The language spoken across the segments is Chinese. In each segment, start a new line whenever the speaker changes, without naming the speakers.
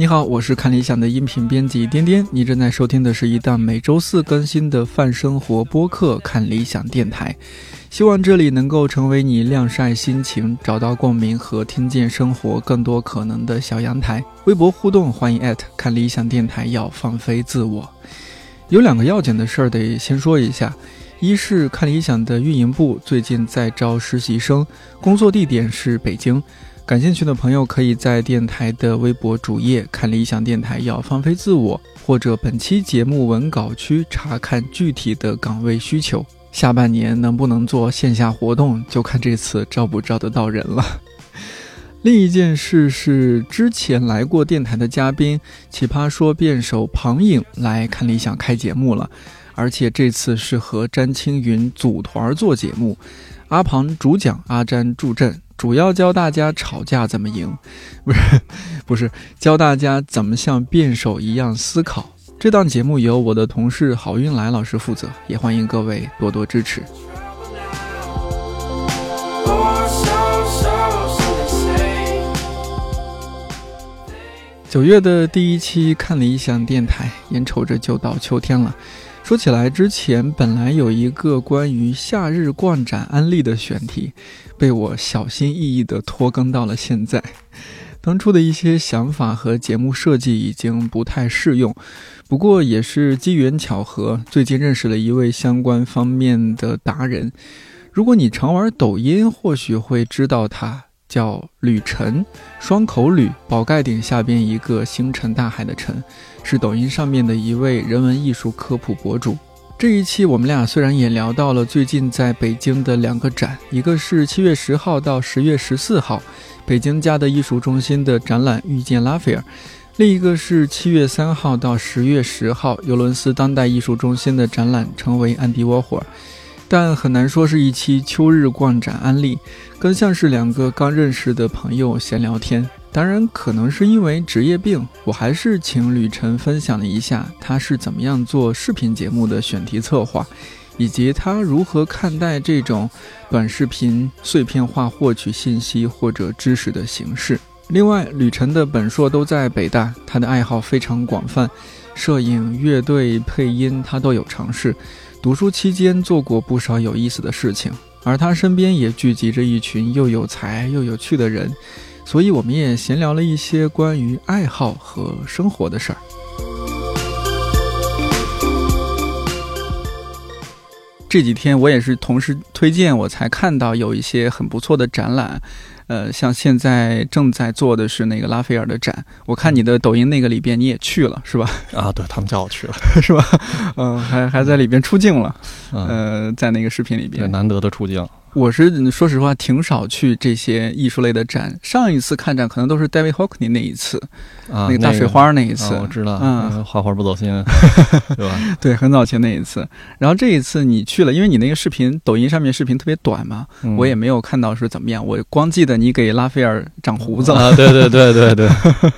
你好，我是看理想的音频编辑颠颠，你正在收听的是一档每周四更新的泛生活播客《看理想电台》，希望这里能够成为你晾晒心情、找到共鸣和听见生活更多可能的小阳台。微博互动，欢迎艾特看理想电台，要放飞自我。有两个要紧的事儿得先说一下，一是看理想的运营部最近在招实习生，工作地点是北京。感兴趣的朋友可以在电台的微博主页看理想电台要放飞自我，或者本期节目文稿区查看具体的岗位需求。下半年能不能做线下活动，就看这次招不招得到人了。另一件事是，之前来过电台的嘉宾奇葩说辩手庞颖来看理想开节目了，而且这次是和詹青云组团做节目，阿庞主讲，阿詹助阵。主要教大家吵架怎么赢，不是，不是教大家怎么像辩手一样思考。这档节目由我的同事郝运来老师负责，也欢迎各位多多支持。
Or so, so, so they say.
九月的第一期看理想电台，眼瞅着就到秋天了。说起来，之前本来有一个关于夏日逛展安利的选题，被我小心翼翼地拖更到了现在。当初的一些想法和节目设计已经不太适用，不过也是机缘巧合，最近认识了一位相关方面的达人。如果你常玩抖音，或许会知道他。叫吕晨，双口吕，宝盖顶下边一个星辰大海的辰，是抖音上面的一位人文艺术科普博主。这一期我们俩虽然也聊到了最近在北京的两个展，一个是七月十号到十月十四号北京嘉德艺术中心的展览《遇见拉斐尔》，另一个是七月三号到十月十号尤伦斯当代艺术中心的展览《成为安迪沃霍尔》。但很难说是一期秋日逛展安利，更像是两个刚认识的朋友闲聊天。当然，可能是因为职业病，我还是请吕晨分享了一下他是怎么样做视频节目的选题策划，以及他如何看待这种短视频碎片化获取信息或者知识的形式。另外，吕晨的本硕都在北大，他的爱好非常广泛，摄影、乐队、配音他都有尝试。读书期间做过不少有意思的事情，而他身边也聚集着一群又有才又有趣的人，所以我们也闲聊了一些关于爱好和生活的事儿。这几天我也是同事推荐，我才看到有一些很不错的展览。呃，像现在正在做的是那个拉斐尔的展，我看你的抖音那个里边你也去了是吧？
啊，对他们叫我去了，
是吧？嗯、还还在里边出镜了。
嗯，
呃，在那个视频里
对，
边，
难得的出镜，
我是说实话挺少去这些艺术类的展。上一次看展可能都是 David Hockney 那一次，
啊，
那个大水花那一次，
啊我知道，
嗯
那个画画不走心，对吧？
对，很早前那一次。然后这一次你去了，因为你那个视频，抖音上面视频特别短嘛，
嗯
我也没有看到是怎么样，我光记得你给拉斐尔长胡子了。
啊，对对对对对，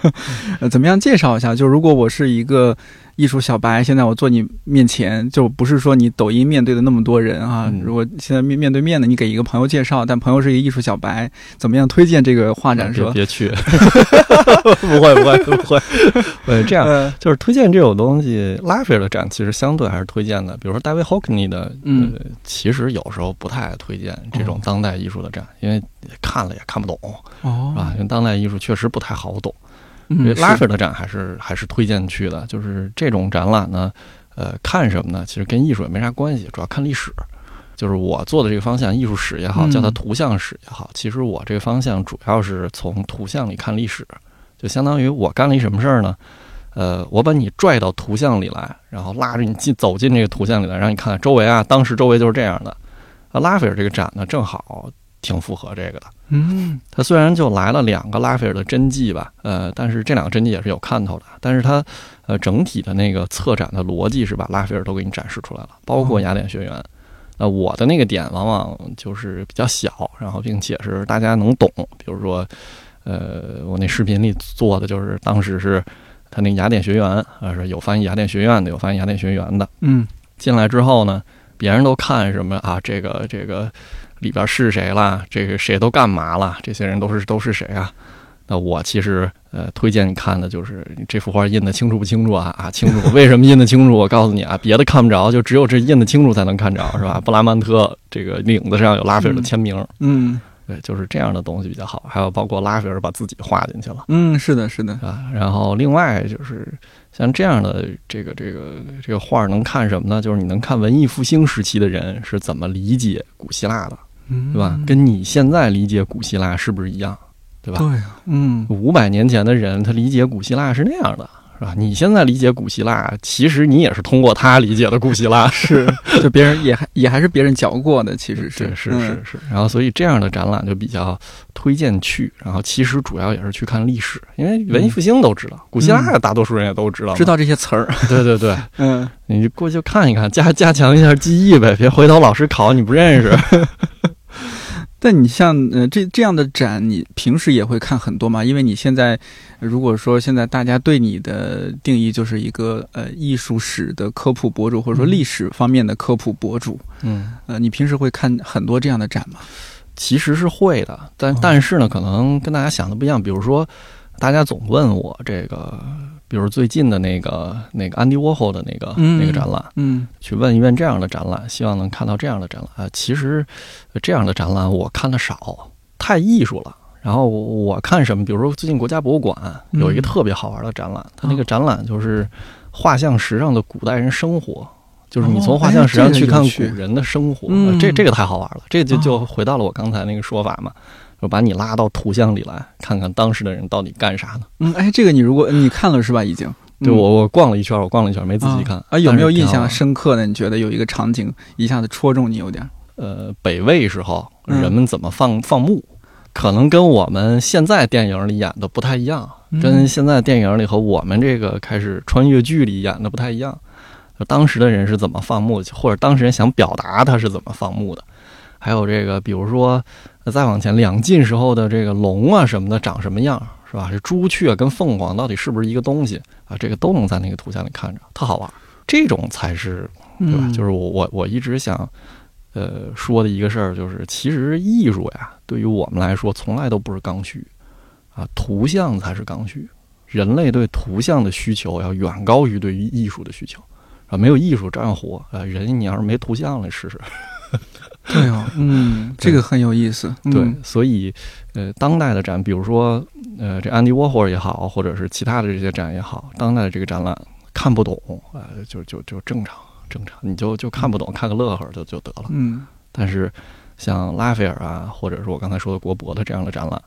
呃，怎么样介绍一下？就如果我是一个艺术小白，现在我坐你面前，就不是说你抖音面对的那么多人啊。
嗯
如果现在面面对面的，你给一个朋友介绍，但朋友是一个艺术小白，怎么样推荐这个画展是吧？
别别去，不会不会不会，对，这样
呃，
就是推荐这种东西，拉斐尔的展其实相对还是推荐的，比如说大卫 Hockney 的，
嗯
呃，其实有时候不太推荐这种当代艺术的展，因为看了也看不懂，
哦
是吧？因为当代艺术确实不太好懂。
嗯
拉
是
斐尔的展还是还是推荐去的，就是这种展览呢，呃，看什么呢？其实跟艺术也没啥关系，主要看历史。就是我做的这个方向，艺术史也好，
嗯
叫它图像史也好，其实我这个方向主要是从图像里看历史，就相当于我干了一什么事儿呢？呃，我把你拽到图像里来，然后拉着你进走进这个图像里来，让你看看周围啊，当时周围就是这样的。啊，拉斐尔这个展呢，正好挺符合这个的。
嗯
他虽然就来了两个拉斐尔的真迹吧，呃，但是这两个真迹也是有看头的。但是它，呃，整体的那个策展的逻辑是把拉斐尔都给你展示出来了，包括
哦
雅典学园。那我的那个点往往就是比较小，然后并且是大家能懂。比如说，呃，我那视频里做的就是当时是他那个雅典学园，呃，是有翻译雅典学院的，有翻译雅典学园的。
嗯
进来之后呢，别人都看什么啊？这个这个里边是谁了？这个谁都干嘛了？这些人都是都是谁啊？那我其实呃推荐你看的就是这幅画印的清楚不清楚啊啊清楚，为什么印的清楚？我告诉你啊，别的看不着，就只有这印的清楚才能看着，是吧？布拉曼特这个领子上有拉斐尔的签名，
嗯
对，就是这样的东西比较好。还有包括拉斐尔把自己画进去了。
嗯，是的，是的，
啊，然后另外就是像这样的这个这个这个画能看什么呢？就是你能看文艺复兴时期的人是怎么理解古希腊的，
嗯
对吧？跟你现在理解古希腊是不是一样，对吧？
对啊，嗯。
五百年前的人他理解古希腊是那样的，是吧？你现在理解古希腊，其实你也是通过他理解的古希腊，
是，就别人也还也还是别人教过的，其实是。
是是
嗯。
是是，然后所以这样的展览就比较推荐去，然后其实主要也是去看历史，因为文艺复兴都知道，古希腊大多数人也都知道，
知道这些词儿，
对 对对，
嗯。
你就过去看一看，加加强一下记忆呗，别回头老师考你不认识。
但你像呃这这样的展，你平时也会看很多吗？因为你现在如果说现在大家对你的定义就是一个呃艺术史的科普博主，或者说历史方面的科普博主，
嗯，
呃，你平时会看很多这样的展吗？
其实是会的，但
哦
但是呢，可能跟大家想的不一样。比如说，大家总问我这个，比如最近的那个那个安迪沃霍的那个、
嗯
那个展览，
嗯
去问一问这样的展览，希望能看到这样的展览。啊，其实呃这样的展览我看的少，太艺术了。然后我看什么？比如说最近国家博物馆有一个
嗯
特别好玩的展览，它那个
哦
展览就是画像石上的古代人生活，就是你
哦
从画像石上去看古人的生活，这这个太好玩了。这就就
哦
回到了我刚才那个说法嘛，就把你拉到图像里来，看看当时的人到底干啥呢？
嗯，哎，这个你如果你看了是吧？已经
对我我逛了一圈，我逛了一圈，没仔细看
啊，有没有印象深刻的？你觉得有一个场景一下子戳中你有点？
呃，北魏时候
嗯
人们怎么放放牧，可能跟我们现在电影里演的不太一样，
嗯
跟现在电影里和我们这个开始穿越剧里演的不太一样。就当时的人是怎么放牧，或者当时人想表达他是怎么放牧的，还有这个，比如说呃再往前，两晋时候的这个龙啊什么的长什么样，是吧？这朱雀跟凤凰到底是不是一个东西啊？这个都能在那个图像里看着，特好玩。这种才是对吧？
嗯
就是我我我一直想，呃，说的一个事儿，就是其实艺术呀，对于我们来说，从来都不是刚需啊，图像才是刚需。人类对图像的需求要远高于对于艺术的需求啊，没有艺术照样活啊。人你要是没图像了，试试。
对哦，嗯，这个很有意思。嗯
对，所以呃，当代的展，比如说呃，这安迪沃霍尔也好，或者是其他的这些展也好，当代的这个展览看不懂啊、呃，就就就正常正常，你就就看不懂，看个乐呵就就得了。
嗯
但是像拉斐尔啊，或者是我刚才说的国博的这样的展览，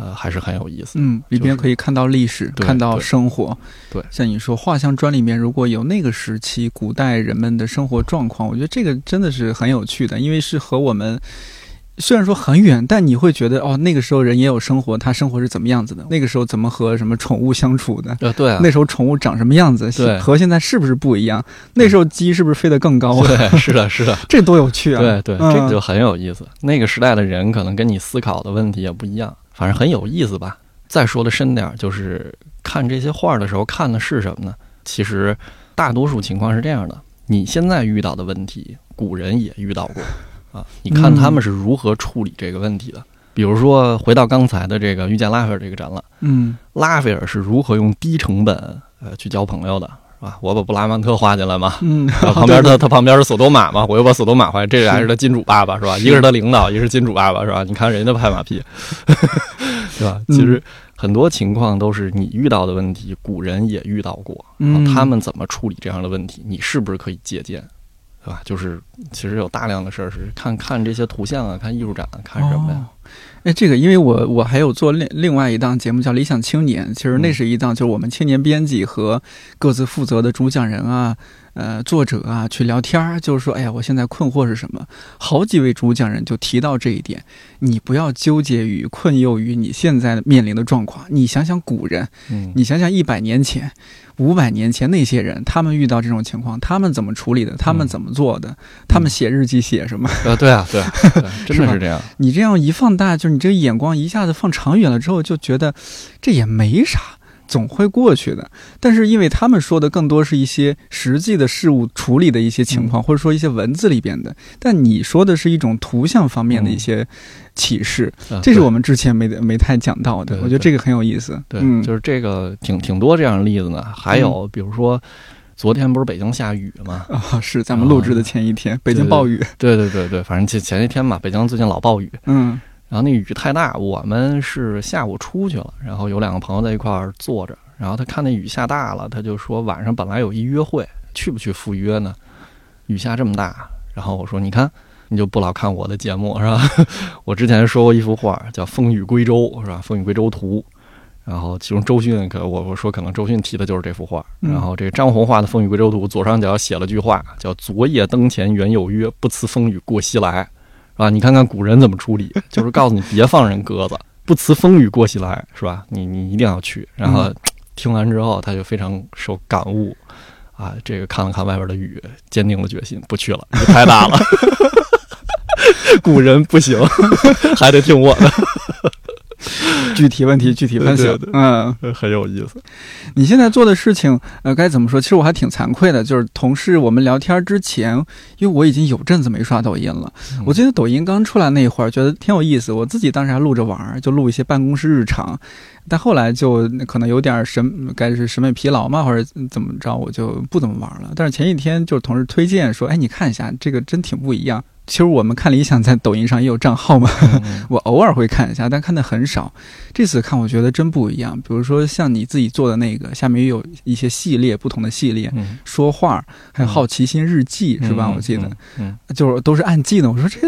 呃，还是很有意思。
嗯，里边可以看到历史，
对
看到生活。
对
像你说画像砖里面如果有那个时期古代人们的生活状况，我觉得这个真的是很有趣的，因为是和我们。虽然说很远，但你会觉得哦，那个时候人也有生活，他生活是怎么样子的？那个时候怎么和什么宠物相处的？
呃，对啊，
那时候宠物长什么样子？
对
和现在是不是不一样？那时候鸡是不是飞得更高啊？
对，是的，是的，
这多有趣啊！
对对，
嗯
这个就很有意思。那个时代的人可能跟你思考的问题也不一样，反正很有意思吧。再说的深点儿，就是看这些画儿的时候看的是什么呢？其实大多数情况是这样的：你现在遇到的问题，古人也遇到过啊。你看他们是如何处理这个问题的。比如说，回到刚才的这个遇见拉斐尔这个展览，
嗯
拉斐尔是如何用低成本呃去交朋友的，是吧？我把布拉曼特画进来嘛，
嗯，
旁边他他旁边是索多玛嘛，我又把索多玛画，这俩是他金主爸爸是吧？一个是他领导，一个是金主爸爸是吧？你看人家拍马屁，对吧？
嗯
其实很多情况都是你遇到的问题，古人也遇到过，
嗯
他们怎么处理这样的问题，你是不是可以借鉴？对吧？就是其实有大量的事儿是看看这些图像啊，看艺术展啊，看什么呀？
哦哎，这个因为我我还有做另另外一档节目叫《理想青年》，其实那
嗯
是一档就是我们青年编辑和各自负责的主讲人啊、呃作者啊去聊天儿，就是说，哎呀，我现在困惑是什么？好几位主讲人就提到这一点，你不要纠结于困囿于你现在面临的状况，你想想古人，
嗯，
你想想一百年前、五百年前那些人，他们遇到这种情况，他们怎么处理的？他们
嗯
怎么做的？他们写日记写什么？
呃，对啊，对啊，对啊 真的是这样。
你这样一放大，就是你这个眼光一下子放长远了之后，就觉得这也没啥。总会过去的。但是因为他们说的更多是一些实际的事物处理的一些情况，或者说一些文字里边的，但你说的是一种图像方面的一些启示，
啊
这是我们之前没没太讲到的。我觉得这个很有意思。
对，
嗯，
就是这个挺挺多这样的例子呢。还有比如说，昨天不是北京下雨吗？
啊、是咱们录制的前一天，北京暴雨。
对对对对，反正前前一天嘛，北京最近老暴雨，
嗯
然后那雨太大，我们是下午出去了，然后有两个朋友在一块儿坐着，然后他看那雨下大了，他就说晚上本来有一约会，去不去赴约呢？雨下这么大，然后我说你看，你就不老看我的节目是吧？我之前说过一幅画叫《风雨归舟》是吧？《风雨归舟图》，然后其中周迅可我我说可能周迅提的就是这幅画，
嗯
然后这个张红画的《风雨归舟图》左上角写了句话叫“昨夜灯前原有约，不辞风雨过西来”。啊，你看看古人怎么处理，就是告诉你别放人鸽子，不辞风雨过西来，是吧？你你一定要去。然后 听完之后，他就非常受感悟，啊，这个看了看外边的雨，坚定了决心，不去了，雨太大了。古人不行，还得听我的，
具体问题具体分析。
对对对
嗯，
很有意思。
你现在做的事情，呃，该怎么说？其实我还挺惭愧的，就是同事我们聊天之前，因为我已经有阵子没刷抖音了。
嗯
我记得抖音刚出来那会儿，觉得挺有意思，我自己当时还录着玩儿，就录一些办公室日常。但后来就可能有点审，该是审美疲劳嘛，或者怎么着，我就不怎么玩了。但是前几天就是同事推荐说，哎，你看一下这个，真挺不一样。其实我们看理想在抖音上也有账号嘛，
嗯
我偶尔会看一下，但看的很少。这次看我觉得真不一样。比如说像你自己做的那个，下面也有一些系列，不同的系列，
嗯，
说话，还有好奇心日记，是吧？
嗯
我记得，，
嗯，
就是都是按季的。我说这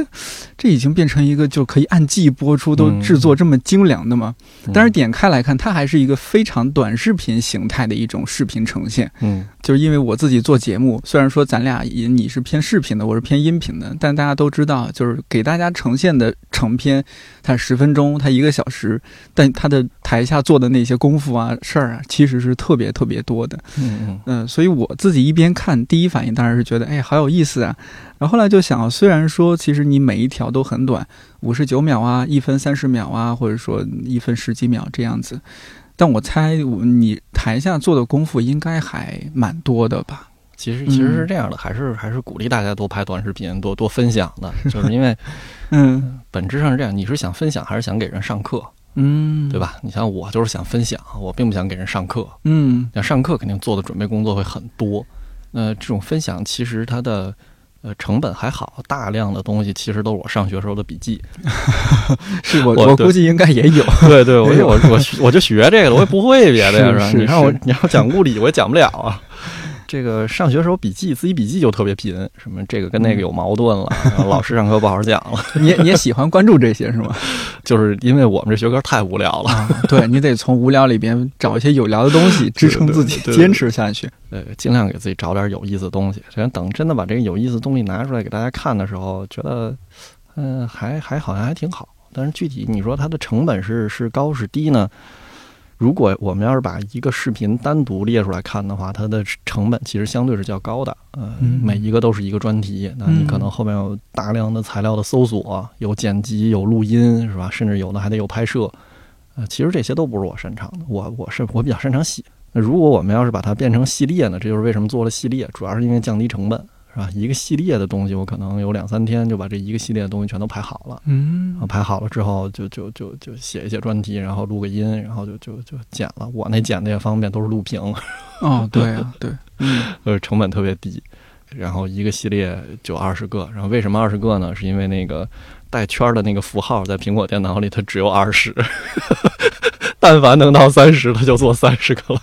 这已经变成一个就可以按季播出，都制作这么精良的吗？
嗯
但是，点开来看，它还是一个非常短视频形态的一种视频呈现。
嗯
就是因为我自己做节目，虽然说咱俩也你是偏视频的，我是偏音频的，但大家都知道，就是给大家呈现的成片，它十分钟，它一个小时，但它的台下做的那些功夫啊、事儿啊，其实是特别特别多的。
嗯嗯
嗯，所以我自己一边看，第一反应当然是觉得，哎，好有意思啊。然后后来就想，虽然说其实你每一条都很短，五十九秒啊，一分三十秒啊，或者说一分十几秒这样子，但我猜你台下做的功夫应该还蛮多的吧？
其实其实是这样的，还是还是鼓励大家多拍短视频，多多分享的，就是因为
嗯
本质上是这样，你是想分享还是想给人上课，
嗯，
对？吧？你像我就是想分享，我并不想给人上课。
嗯
要上课肯定做的准备工作会很多，那这种分享其实它的呃成本还好，大量的东西其实都是我上学时候的笔记。
是我
我
我估计应该也有。
对对，我我我我就学这个了，我也不会别的呀，是吧？你让我你要讲物理，我也讲不了啊。这个上学时候笔记，自己笔记就特别贫，什么这个跟那个有矛盾了，然 后老师上课不好好讲了，
你也你也喜欢关注这些是吗？
就是因为我们这学科太无聊了。
啊，对你得从无聊里边找一些有聊的东西支撑自己坚持下去。
呃，尽量给自己找点有意思的东西。然等真的把这个有意思的东西拿出来给大家看的时候，觉得，嗯、还还好像还挺好。但是具体你说它的成本是是高是低呢？如果我们要是把一个视频单独列出来看的话，它的成本其实相对是较高的。呃，
嗯
每一个都是一个专题，那你可能后面有大量的材料的搜索，有剪辑，有录音，是吧？甚至有的还得有拍摄。呃，其实这些都不是我擅长的，我我是我比较擅长写。那如果我们要是把它变成系列呢？这就是为什么做了系列，主要是因为降低成本，是吧？一个系列的东西，我可能有两三天就把这一个系列的东西全都排好了。
嗯
排好了之后就，就就就写一写专题，然后录个音，然后就就就剪了。我那剪的也方便，都是录屏，
哦，对啊，对，嗯
呃，成本特别低。然后一个系列就二十个，然后为什么二十个呢？是因为那个带圈儿的那个符号在苹果电脑里它只有二十，但凡能到三十，它就做三十个了。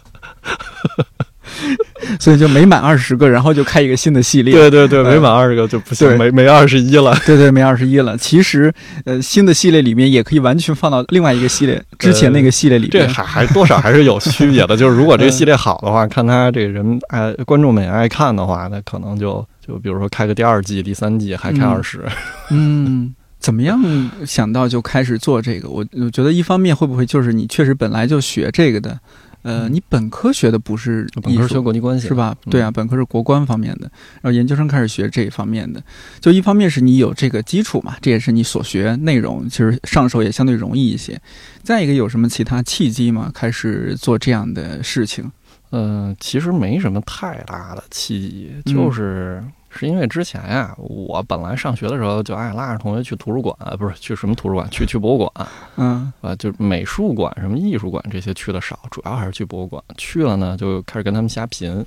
所以就每满二十个，然后就开一个新的系列。
对对对，
呃
没满二十个就不行，
对
没没二十一了。
对对，没二十一了。其实，呃，新的系列里面也可以完全放到另外一个系列之前那个系列里面。
这还还多少还是有区别的。就是如果这个系列好的话，看他这个人爱观众们也爱看的话，那可能就就比如说开个第二季、第三季还开
嗯
二十。
嗯，怎么样想到就开始做这个？我我觉得一方面会不会就是你确实本来就学这个的，呃，你本科学的不是
本科学国际关系
是？吧？
嗯
对啊，本科是国关方面的，然后研究生开始学这一方面的。就一方面是你有这个基础嘛，这也是你所学内容，其实上手也相对容易一些。再一个，有什么其他契机吗？开始做这样的事情？
呃，其实没什么太大的契机，
嗯
就是、是因为之前呀，我本来上学的时候就爱拉着同学去图书馆，呃不是去什么图书馆，去去博物馆
嗯
啊，就美术馆、什么艺术馆这些去的少，主要还是去博物馆。去了呢，就开始跟他们瞎贫。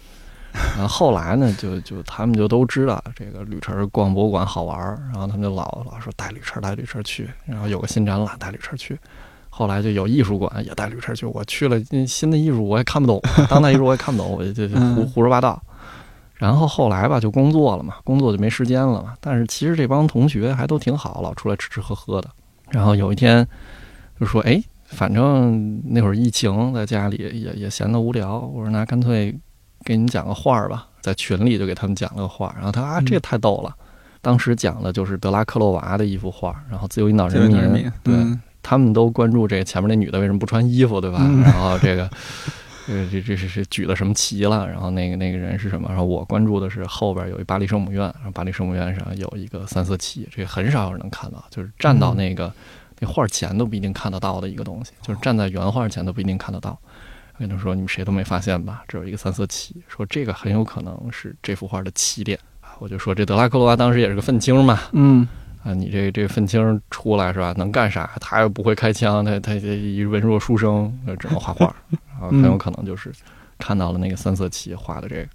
然后后来呢，就就他们就都知道这个吕晨逛博物馆好玩儿，然后他们就老老说带吕晨带吕晨去，然后有个新展览带吕晨去。后来就有艺术馆也带吕晨去，我去了嗯新的艺术我也看不懂，当代艺术我也看不懂，我就胡
嗯
胡说八道。然后后来吧，就工作了嘛，工作就没时间了嘛。但是其实这帮同学还都挺好，老出来吃吃喝喝的。然后有一天就说：“哎，反正那会儿疫情，在家里也也闲得无聊，我说那干脆给你讲个画儿吧。”在群里就给他们讲了个画儿，然后他啊，
嗯
这太逗了。当时讲的就是德拉克洛娃的一幅画，然后自由引导人民，
人民，
对，
嗯
他们都关注这个前面那女的为什么不穿衣服，对吧？
嗯
然后这个，呃，这这是是举了什么旗了？然后那个那个人是什么？然后我关注的是后边有一巴黎圣母院，然后巴黎圣母院上有一个三色旗，这个很少有人能看到，就是站到那个、那画前都不一定看得到的一个东西，就是站在原画前都不一定看得到。我跟他说，你们谁都没发现吧？这有一个三色旗，说这个很有可能是这幅画的起点。啊我就说这德拉克罗拉当时也是个愤青嘛，
嗯
啊，你这这愤青出来是吧？能干啥？他又不会开枪，他他这一文弱书生，呃只能画画，然后很有可能就是看到了那个三色旗画的这个，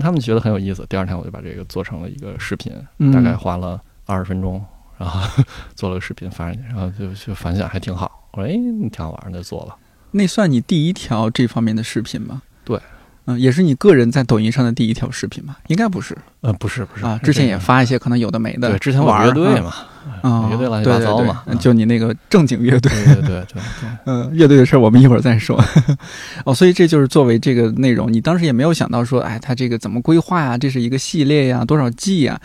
他们觉得很有意思。第二天我就把这个做成了一个视频，
嗯
大概花了二十分钟，然后 做了个视频发上去，然后就就反响还挺好。我说哎，挺好玩的，就做了。
那算你第一条这方面的视频吗？
对，
嗯，也是你个人在抖音上的第一条视频吧？应该不是
呃，不是不是
啊，之前也发一些可能有的没的，
对，之前我
玩儿
乐队嘛，
啊，
乐队乱七八糟嘛
对对对就你那个正经乐队，
对对对对对。
嗯，乐队的事儿我们一会儿再说。哦，所以这就是作为这个内容，你当时也没有想到说，哎，它这个怎么规划呀？这是一个系列呀，多少季呀？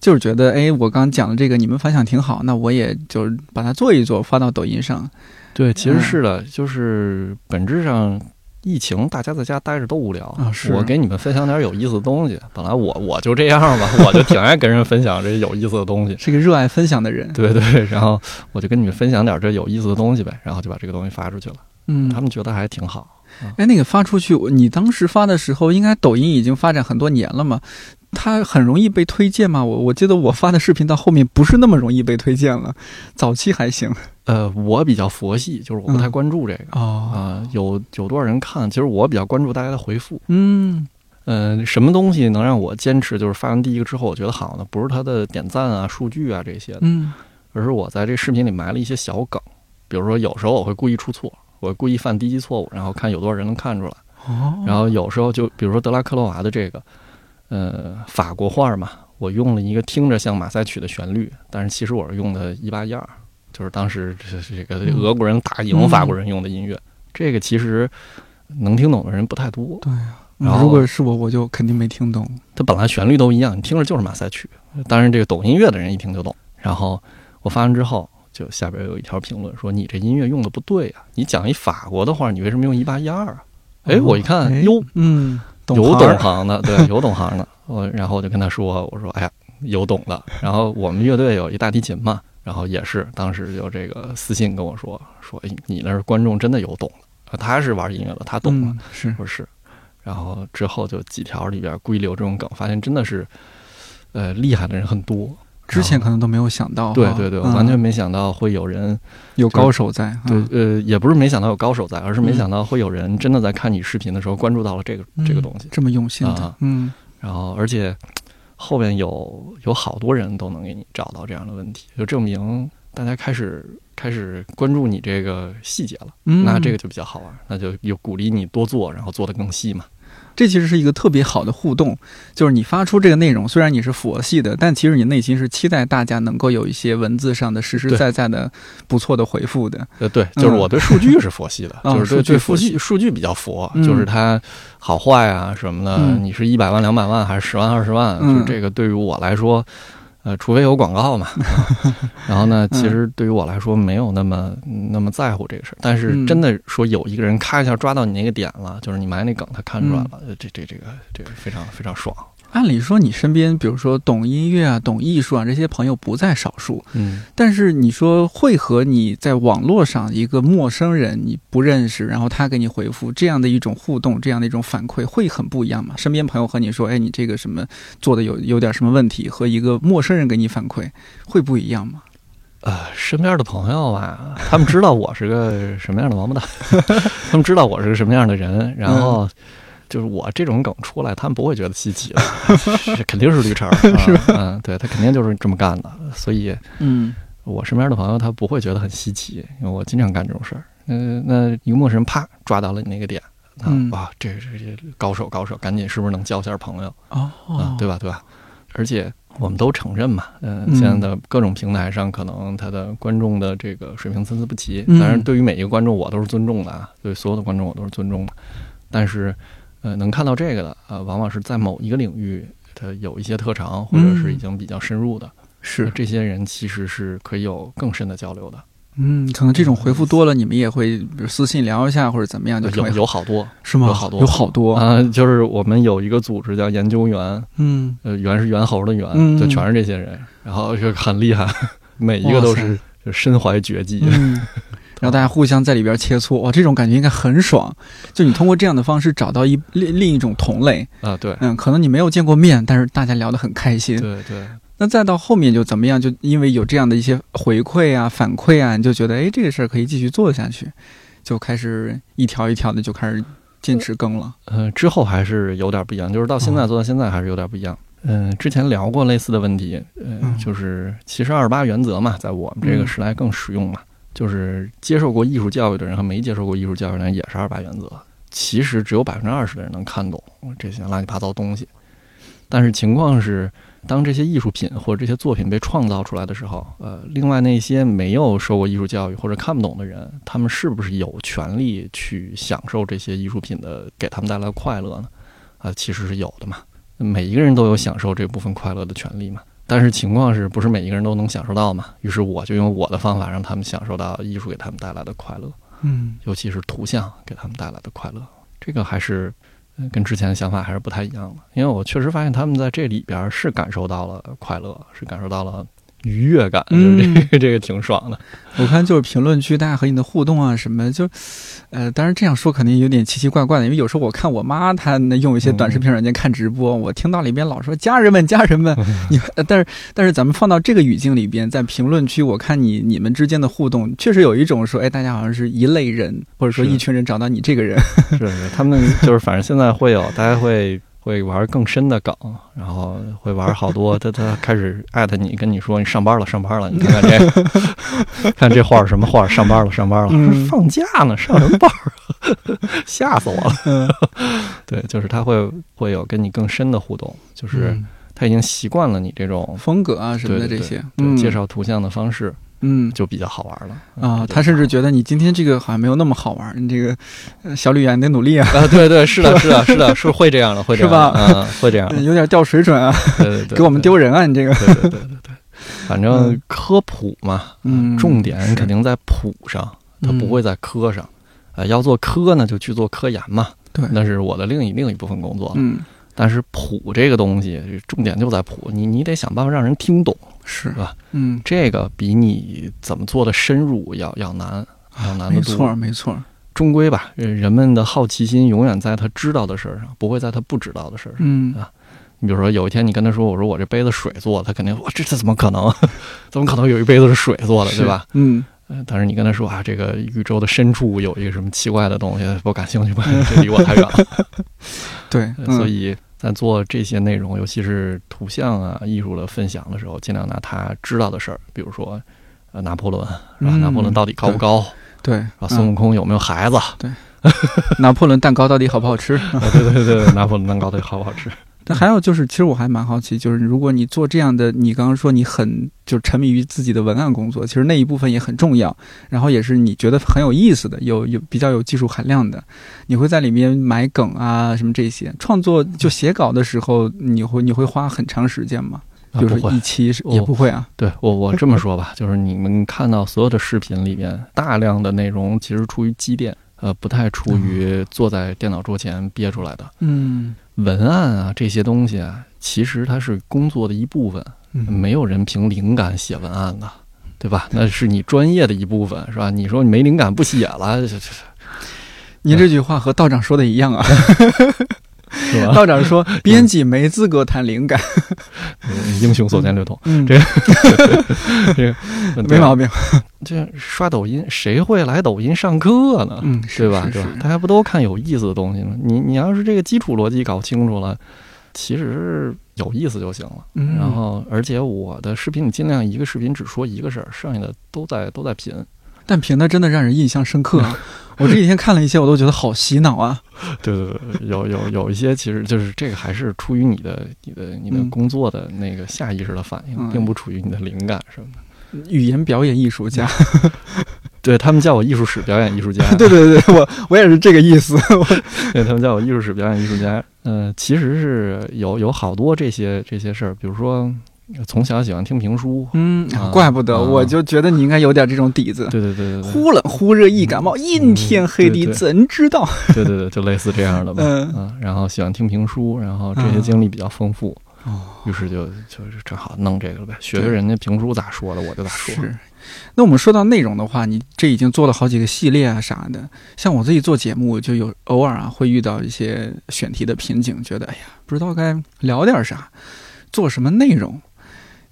就是觉得，哎，我刚讲的这个你们反响挺好，那我也就是把它做一做，发到抖音上。
对，其实
嗯
是的，就是本质上，疫情大家在家待着都无聊
啊是
我给你们分享点有意思的东西。本来我我就这样吧，我就挺爱跟人分享这有意思的东西。
是个热爱分享的人。
对对，然后我就跟你们分享点这有意思的东西呗，然后就把这个东西发出去了。
嗯，
他们觉得还挺好。
哎，那个发出去，你当时发的时候，应该抖音已经发展很多年了嘛？它很容易被推荐吗？我我记得我发的视频到后面不是那么容易被推荐了，早期还行。
呃，我比较佛系，就是我不太
嗯
关注这个
哦，
啊、有有多少人看？其实我比较关注大家的回复。
嗯
嗯，什么东西能让我坚持？就是发完第一个之后，我觉得好呢，不是它的点赞啊、数据啊这些的，
嗯
而是我在这视频里埋了一些小梗，比如说有时候我会故意出错，我故意犯低级错误，然后看有多少人能看出来。
哦，
然后有时候就比如说德拉克洛娃的这个，呃，法国画嘛，我用了一个听着像马赛曲的旋律，但是其实我是用的一八一二，就是当时这这个
嗯
俄国人打赢法国人用的音乐。这个其实能听懂的人不太多，
对呀、
然后
如果是我，我就肯定没听懂。
它本来旋律都一样，你听着就是马赛曲。当然，这个懂音乐的人一听就懂。然后我发完之后，就下边有一条评论说：“你这音乐用的不对啊、你讲一法国的话，你为什么用一八一二啊？”哎，我一看，
哎
哟，
嗯，懂
有懂行的，对，有懂行的。我然后我就跟他说：“我说，哎呀，有懂的。”然后我们乐队有一大提琴嘛，然后也是当时就这个私信跟我说：“说，哎，你那儿观众真的有懂的，他是玩音乐的，他懂了。
嗯，是
我说是，然后之后就几条里边故意留这种梗，发现真的是，呃，厉害的人很多。
之前可能都没有想到。
对对对，完全没想到会有人，
有高手在。
对
嗯，
呃，也不是没想到有高手在，而是没想到会有人真的在看你视频的时候关注到了这个这个东西。
这么用心的
啊，
嗯
然后而且后边有有好多人都能给你找到这样的问题，就证明大家开始开始关注你这个细节了，
嗯，
那这个就比较好玩，那就有鼓励你多做，然后做得更细嘛。
这其实是一个特别好的互动，就是你发出这个内容，虽然你是佛系的，但其实你内心是期待大家能够有一些文字上的实实在在的不错的回复的。
呃，对，就是我对数据是佛系的，
啊
就是对
数据
对数据数据比较佛，
嗯。
就是它好坏啊什么的，
嗯。
你是一百万两百万还是十万二十万，
嗯。
就这个对于我来说，呃，除非有广告嘛。啊 然后呢，
嗯
其实对于我来说没有那么那么在乎这个事儿，但是
嗯
真的说有一个人咔一下抓到你那个点了，就是你埋那梗，他看出来了，这这这个这个非常非常爽。
按理说，你身边比如说懂音乐啊、懂艺术啊这些朋友不在少数，
嗯，
但是你说会和你在网络上一个陌生人你不认识，然后他给你回复这样的一种互动，这样的一种反馈，会很不一样吗？身边朋友和你说，哎，你这个什么做的有有点什么问题，和一个陌生人给你反馈会不一样吗？
呃，身边的朋友吧，他们知道我是个什么样的王八蛋，他们知道我是个什么样的人，然后就是我这种梗出来，他们不会觉得稀奇的，是肯定是绿茶儿，是吧？嗯，对他肯定就是这么干的，所以
嗯
我身边的朋友他不会觉得很稀奇，因为我经常干这种事儿。嗯、那一个陌生人啪抓到了你那个点，啊，
嗯
哇，这这这高手高手，赶紧是不是能交下朋友？
哦
啊，对吧？对吧？而且我们都承认嘛，嗯、
嗯
现在的各种平台上，可能他的观众的这个水平参差不齐。
嗯
当然，对于每一个观众，我都是尊重的啊，对所有的观众我都是尊重的。但是，呃，能看到这个的，呃，往往是在某一个领域，他有一些特长，或者是已经比较深入的。
是
那，这些人其实是可以有更深的交流的。
嗯，可能这种回复多了，你们也会比如私信聊一下或者怎么样，就成
有有好多
是吗？
有好多
有好多，
啊、就是我们有一个组织叫研究员，
嗯，
呃，猿是猿猴的猿，
嗯
就全是这些人，然后就很厉害，每一个都是就身怀绝技。
嗯，然后大家互相在里边切磋，哇，这种感觉应该很爽。就你通过这样的方式找到一另另一种同类，
啊，对
嗯，可能你没有见过面，但是大家聊得很开心。
对对，
那再到后面就怎么样？就因为有这样的一些回馈啊、反馈啊，你就觉得哎，这个事儿可以继续做下去，就开始一条一条的就开始坚持更了。
呃，之后还是有点不一样，就是到现在
哦
做到现在还是有点不一样。嗯、之前聊过类似的问题，呃，
嗯
就是其实二十八原则嘛，在我们这个
嗯
时代更实用嘛，就是接受过艺术教育的人和没接受过艺术教育的人也是二八原则。其实只有百分之二十的人能看懂这些乱七八糟东西，但是情况是，当这些艺术品或者这些作品被创造出来的时候，呃，另外那些没有受过艺术教育或者看不懂的人，他们是不是有权利去享受这些艺术品的给他们带来的快乐呢？啊、其实是有的嘛，每一个人都有享受这部分快乐的权利嘛。但是情况是不是每一个人都能享受到嘛？于是我就用我的方法让他们享受到艺术给他们带来的快乐，
嗯
尤其是图像给他们带来的快乐。这个还是呃跟之前的想法还是不太一样的，因为我确实发现他们在这里边是感受到了快乐，是感受到了愉悦感，就是这个、这个挺爽的。
我看就是评论区大家和你的互动啊什么，就，呃，当然这样说肯定有点奇奇怪怪的，因为有时候我看我妈她那用一些短视频软件看直播，我听到里边老说家人们家人们，你，呃但是但是咱们放到这个语境里边，在评论区，我看你你们之间的互动，确实有一种说，哎，大家好像是一类人，或者说一群人找到你这个人，
是是，他们就是反正现在会有，大家会会玩更深的梗，然后会玩好多。他 他开始艾特你，跟你说你上班了，上班了，你看 看这个，看这画儿什么画儿？上班了，上班了，
嗯
放假呢，上什么班儿？吓死我了！
嗯，
对，就是他会会有跟你更深的互动，就是他已经习惯了你这种
风格啊什么的这些，
介绍图像的方式，
嗯。
就比较好玩了。
啊，
就
他甚至觉得你今天这个好像没有那么好玩，你这个呃小吕啊，你得努力啊，
啊，对对，是的，是的，是的，是会这样的，会这样
是吧？
嗯，会这样，
有点掉水准啊，
对对对，
给我们丢人啊，你这个，
对对对对对，反正科普嘛，
嗯
重点肯定在普上，它不会在科上。呃，要做科呢，就去做科研嘛，
对。
那是我的另一另一部分工作。
嗯，
但是普这个东西，重点就在普，你你得想办法让人听懂，
是
吧？
嗯，
这个比你怎么做的深入要要难，要难得多。
没错，没错，
终归吧，呃人们的好奇心永远在他知道的事儿上，不会在他不知道的事儿上。
嗯啊
你比如说，有一天你跟他说：“我说我这杯子水做的。”他肯定说：“这这怎么可能？怎么可能有一杯子是水做的，对吧？”？
嗯
呃但是你跟他说啊，这个宇宙的深处有一个什么奇怪的东西，不感兴趣吧？这离 我太远了。
对，
所以在做这些内容，尤其是图像啊、艺术的分享的时候，尽量拿他知道的事儿，比如说，呃，拿破仑是吧？
嗯
拿破仑到底高不高？
对，
啊，孙悟
嗯
空有没有孩子？
对 拿破仑蛋糕到底好不好吃？
对对对，拿破仑蛋糕到底好不好吃？
但还有就是，其实我还蛮好奇，就是如果你做这样的，你刚刚说你很就沉迷于自己的文案工作，其实那一部分也很重要，然后也是你觉得很有意思的，有有比较有技术含量的，你会在里面埋梗啊什么这些。创作就写稿的时候，你会你会花很长时间吗？比如说一期是
我
也不会啊。
对我我这么说吧，就是你们看到所有的视频里面，大量的内容其实出于积淀，呃，不太出于坐在电脑桌前憋出来的。
嗯
文案啊这些东西啊，其实它是工作的一部分，
嗯，
没有人凭灵感写文案的，对吧？那是你专业的一部分，是吧？你说你没灵感不写了，这这这
您这句话和道长说的一样啊。道长说，编辑没资格谈灵感。
嗯英雄所见略同，
嗯，
这 这个
没毛病。
这刷抖音，谁会来抖音上课呢？
嗯，
对吧？对吧？大家不都看有意思的东西吗？你你要是这个基础逻辑搞清楚了，其实有意思就行了。
嗯
然后，而且我的视频你尽量一个视频只说一个事儿，剩下的都在都在品。
但评的真的让人印象深刻啊！我这几天看了一些，我都觉得好洗脑啊。
对对对，有有有一些其实就是这个还是出于你的你的你的
嗯
工作的那个下意识的反应，
嗯
并不出于你的灵感什么的。
语言表演艺术家，
对他们叫我艺术史表演艺术家，
对对对，我我也是这个意思。我
对他们叫我艺术史表演艺术家。嗯、其实是有有好多这些这些事儿，比如说呃从小喜欢听评书，
嗯
啊，
怪不得，
啊
我就觉得你应该有点这种底子。
对对对对对
忽冷忽热易感冒，阴天黑地怎知道？
对对对，就类似这样的吧。
嗯
嗯，然后喜欢听评书，然后这些经历比较丰富，
哦，
于是就就是正好弄这个了呗，学学人家评书咋说的，我就咋说。
是。那我们说到内容的话，你这已经做了好几个系列啊啥的。像我自己做节目，就有偶尔啊会遇到一些选题的瓶颈，觉得哎呀不知道该聊点啥，做什么内容。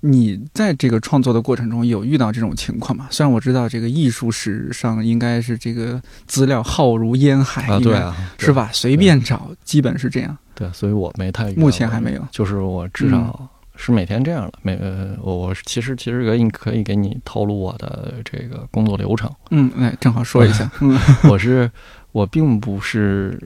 你在这个创作的过程中有遇到这种情况吗？虽然我知道这个艺术史上应该是这个资料浩如烟海
啊，对啊，
是？吧？随便找，基本是这样。
对，所以我没太
目前还没有
就是我至少是每天这样的。每呃，我我是其实其实可以可以给你透露我的这个工作流程。
嗯，哎正好说一下。嗯
我是我并不是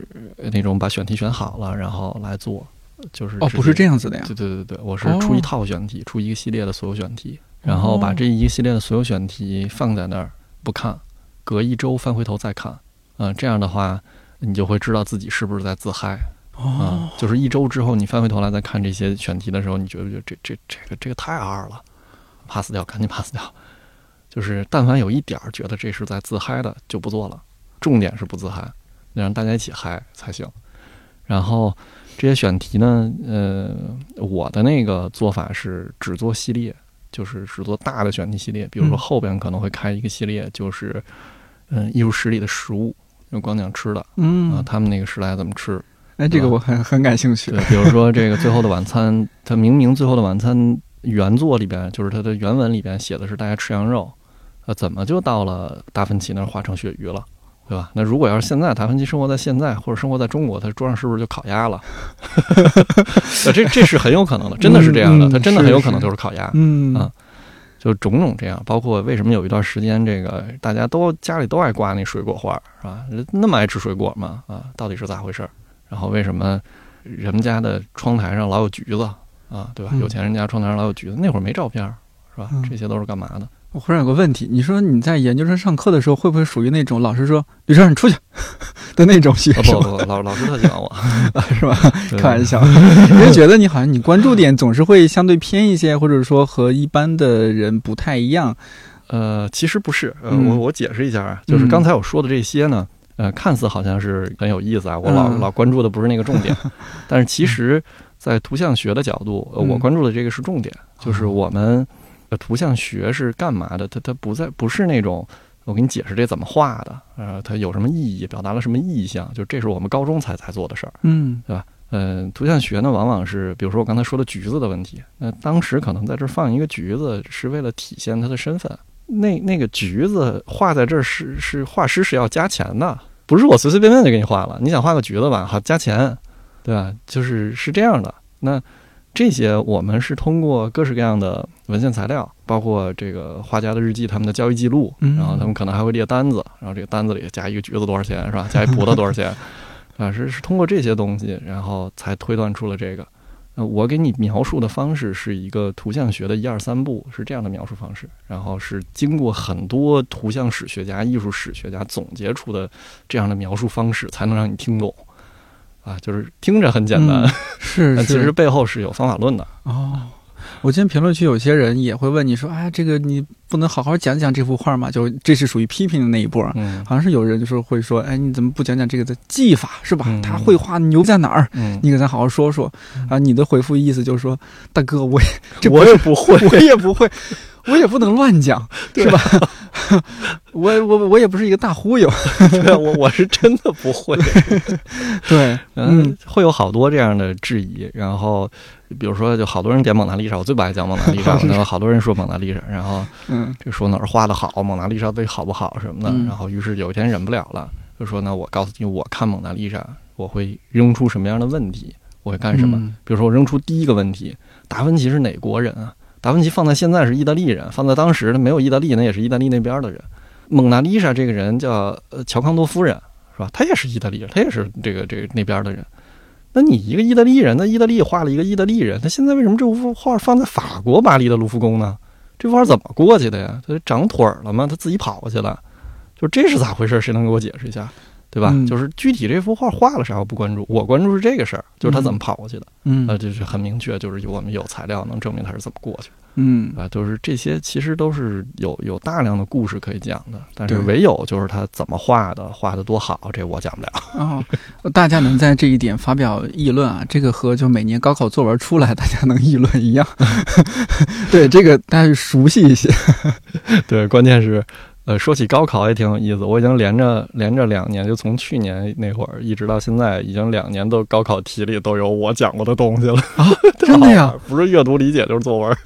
那种把选题选好了然后来做，就是
哦，不是这样子的呀
对。对对对，我是
哦
出一套选题，出一个系列的所有选题，然后把
哦
这一个系列的所有选题放在那儿不看，隔一周翻回头再看，嗯、这样的话你就会知道自己是不是在自嗨啊、
哦，
就是一周之后你翻回头来再看这些选题的时候，你觉不觉得这这这个这个太二了，pass 掉，赶紧 pass 掉。就是但凡有一点儿觉得这是在自嗨的，就不做了。重点是不自嗨，让大家一起嗨才行。然后这些选题呢，呃，我的那个做法是只做系列，就是只做大的选题系列。比如说
嗯
后边可能会开一个系列，就是嗯、艺术史里的食物，就光讲吃的啊、
嗯，
他们那个时代怎么吃。
哎，这个我很很感兴趣。
对，比如说这个《最后的晚餐》，它明明《最后的晚餐》原作里边，就是它的原文里边写的是大家吃羊肉，呃，怎么就到了达芬奇那儿化成鳕鱼了？对吧？那如果要是现在达芬奇生活在现在，或者生活在中国，他桌上是不是就烤鸭了？呃 这这是很有可能的，真的是这样的，他真的很有可能就是烤鸭。
嗯
啊就种种这样，包括为什么有一段时间，这个大家都家里都爱挂那水果花，是吧？那么爱吃水果嘛？啊，到底是咋回事儿？然后为什么人们家的窗台上老有橘子啊？对吧？
嗯
有钱人家窗台上老有橘子，那会儿没照片儿，是吧
嗯？
这些都是干嘛的？
我忽然有个问题，你说你在研究生上课的时候，会不会属于那种老师说“吕生你出去” 的那种学
啊不
生，
不不，老老师特喜欢我，
是吧？开玩笑，因为 觉得你好像你关注点总是会相对偏一些，或者说和一般的人不太一样。
呃，其实不是，呃，
嗯
我我解释一下啊，就是
嗯
刚才我说的这些呢，呃，看似好像是很有意思啊，我老、
嗯
老关注的不是那个重点，但是其实，在图像学的角度，我关注的这个是重点，就是
哦。
我们呃图像学是干嘛的？它它不在不是那种。我给你解释这怎么画的，呃，它有什么意义，表达了什么意向，就这是我们高中才才做的事儿。
嗯
对吧？呃，图像学呢，往往是比如说我刚才说的橘子的问题，那当时可能在这儿放一个橘子，是为了体现它的身份。那那个橘子画在这儿是是画师是要加钱的，不是我随随便便就给你画了。你想画个橘子吧，好加钱，对吧？就是是这样的。那这些我们是通过各式各样的文献材料，包括这个画家的日记、他们的交易记录，
嗯
然后他们可能还会列单子，然后这个单子里加一个橘子多少钱是吧？加一葡萄多少钱？啊，是是通过这些东西，然后才推断出了这个。呃，我给你描述的方式是一个图像学的一二三步，是这样的描述方式，然后是经过很多图像史学家、艺术史学家总结出的这样的描述方式，才能让你听懂。啊，就是听着很简单，
嗯 是
但其实背后是有方法论的。
哦。我见评论区有些人也会问你说：“哎，这个你不能好好讲讲这幅画吗？”就这是属于批评的那一波。
嗯
好像是有人就是会说：“哎，你怎么不讲讲这个的技法是吧？
嗯
他绘画牛在哪儿？
嗯，
你给咱好好说说。”啊，你的回复意思就是说：“大哥，我也这
我也不会，
我也不会，我也不能乱讲，是吧？我我我也不是一个大忽悠。
对我我是真的不会。
对，
嗯
嗯，
会有好多这样的质疑，然后比如说，就好多人点蒙娜丽莎，我最不爱讲蒙娜丽莎，然后好多人说蒙娜丽莎，然后
嗯
这说哪儿画的好，蒙娜丽莎对好不好什么的，
嗯
然后于是有一天忍不了了，就说呢，我告诉你，我看蒙娜丽莎，我会扔出什么样的问题，我会干什么？
嗯
比如说，我扔出第一个问题，达芬奇是哪国人啊？达芬奇放在现在是意大利人，放在当时呢没有意大利，那也是意大利那边的人。蒙娜丽莎这个人叫呃乔康多夫人，是吧？她也是意大利人，她也是这个这个那边的人。那你一个意大利人，那意大利画了一个意大利人，他现在为什么这幅画放在法国巴黎的卢浮宫呢？这幅画怎么过去的呀？他长腿了吗？他自己跑过去了？就这是咋回事？谁能给我解释一下？对吧？
嗯
就是具体这幅画画了啥我不关注，我关注是这个事儿，就是他怎么跑过去的。
嗯
呃，就是很明确，就是我们有材料能证明他是怎么过去的，
嗯
啊，就是这些其实都是有有大量的故事可以讲的，但是唯有就是他怎么画的，画的多好，这我讲不了。
哦，大家能在这一点发表议论啊，这个和就每年高考作文出来大家能议论一样。对，这个大家熟悉一些。
对，关键是，呃，说起高考也挺有意思，我已经连着连着两年，就从去年那会儿一直到现在，已经两年都高考题里都有我讲过的东西了
啊，真的呀
不是阅读理解就是作文。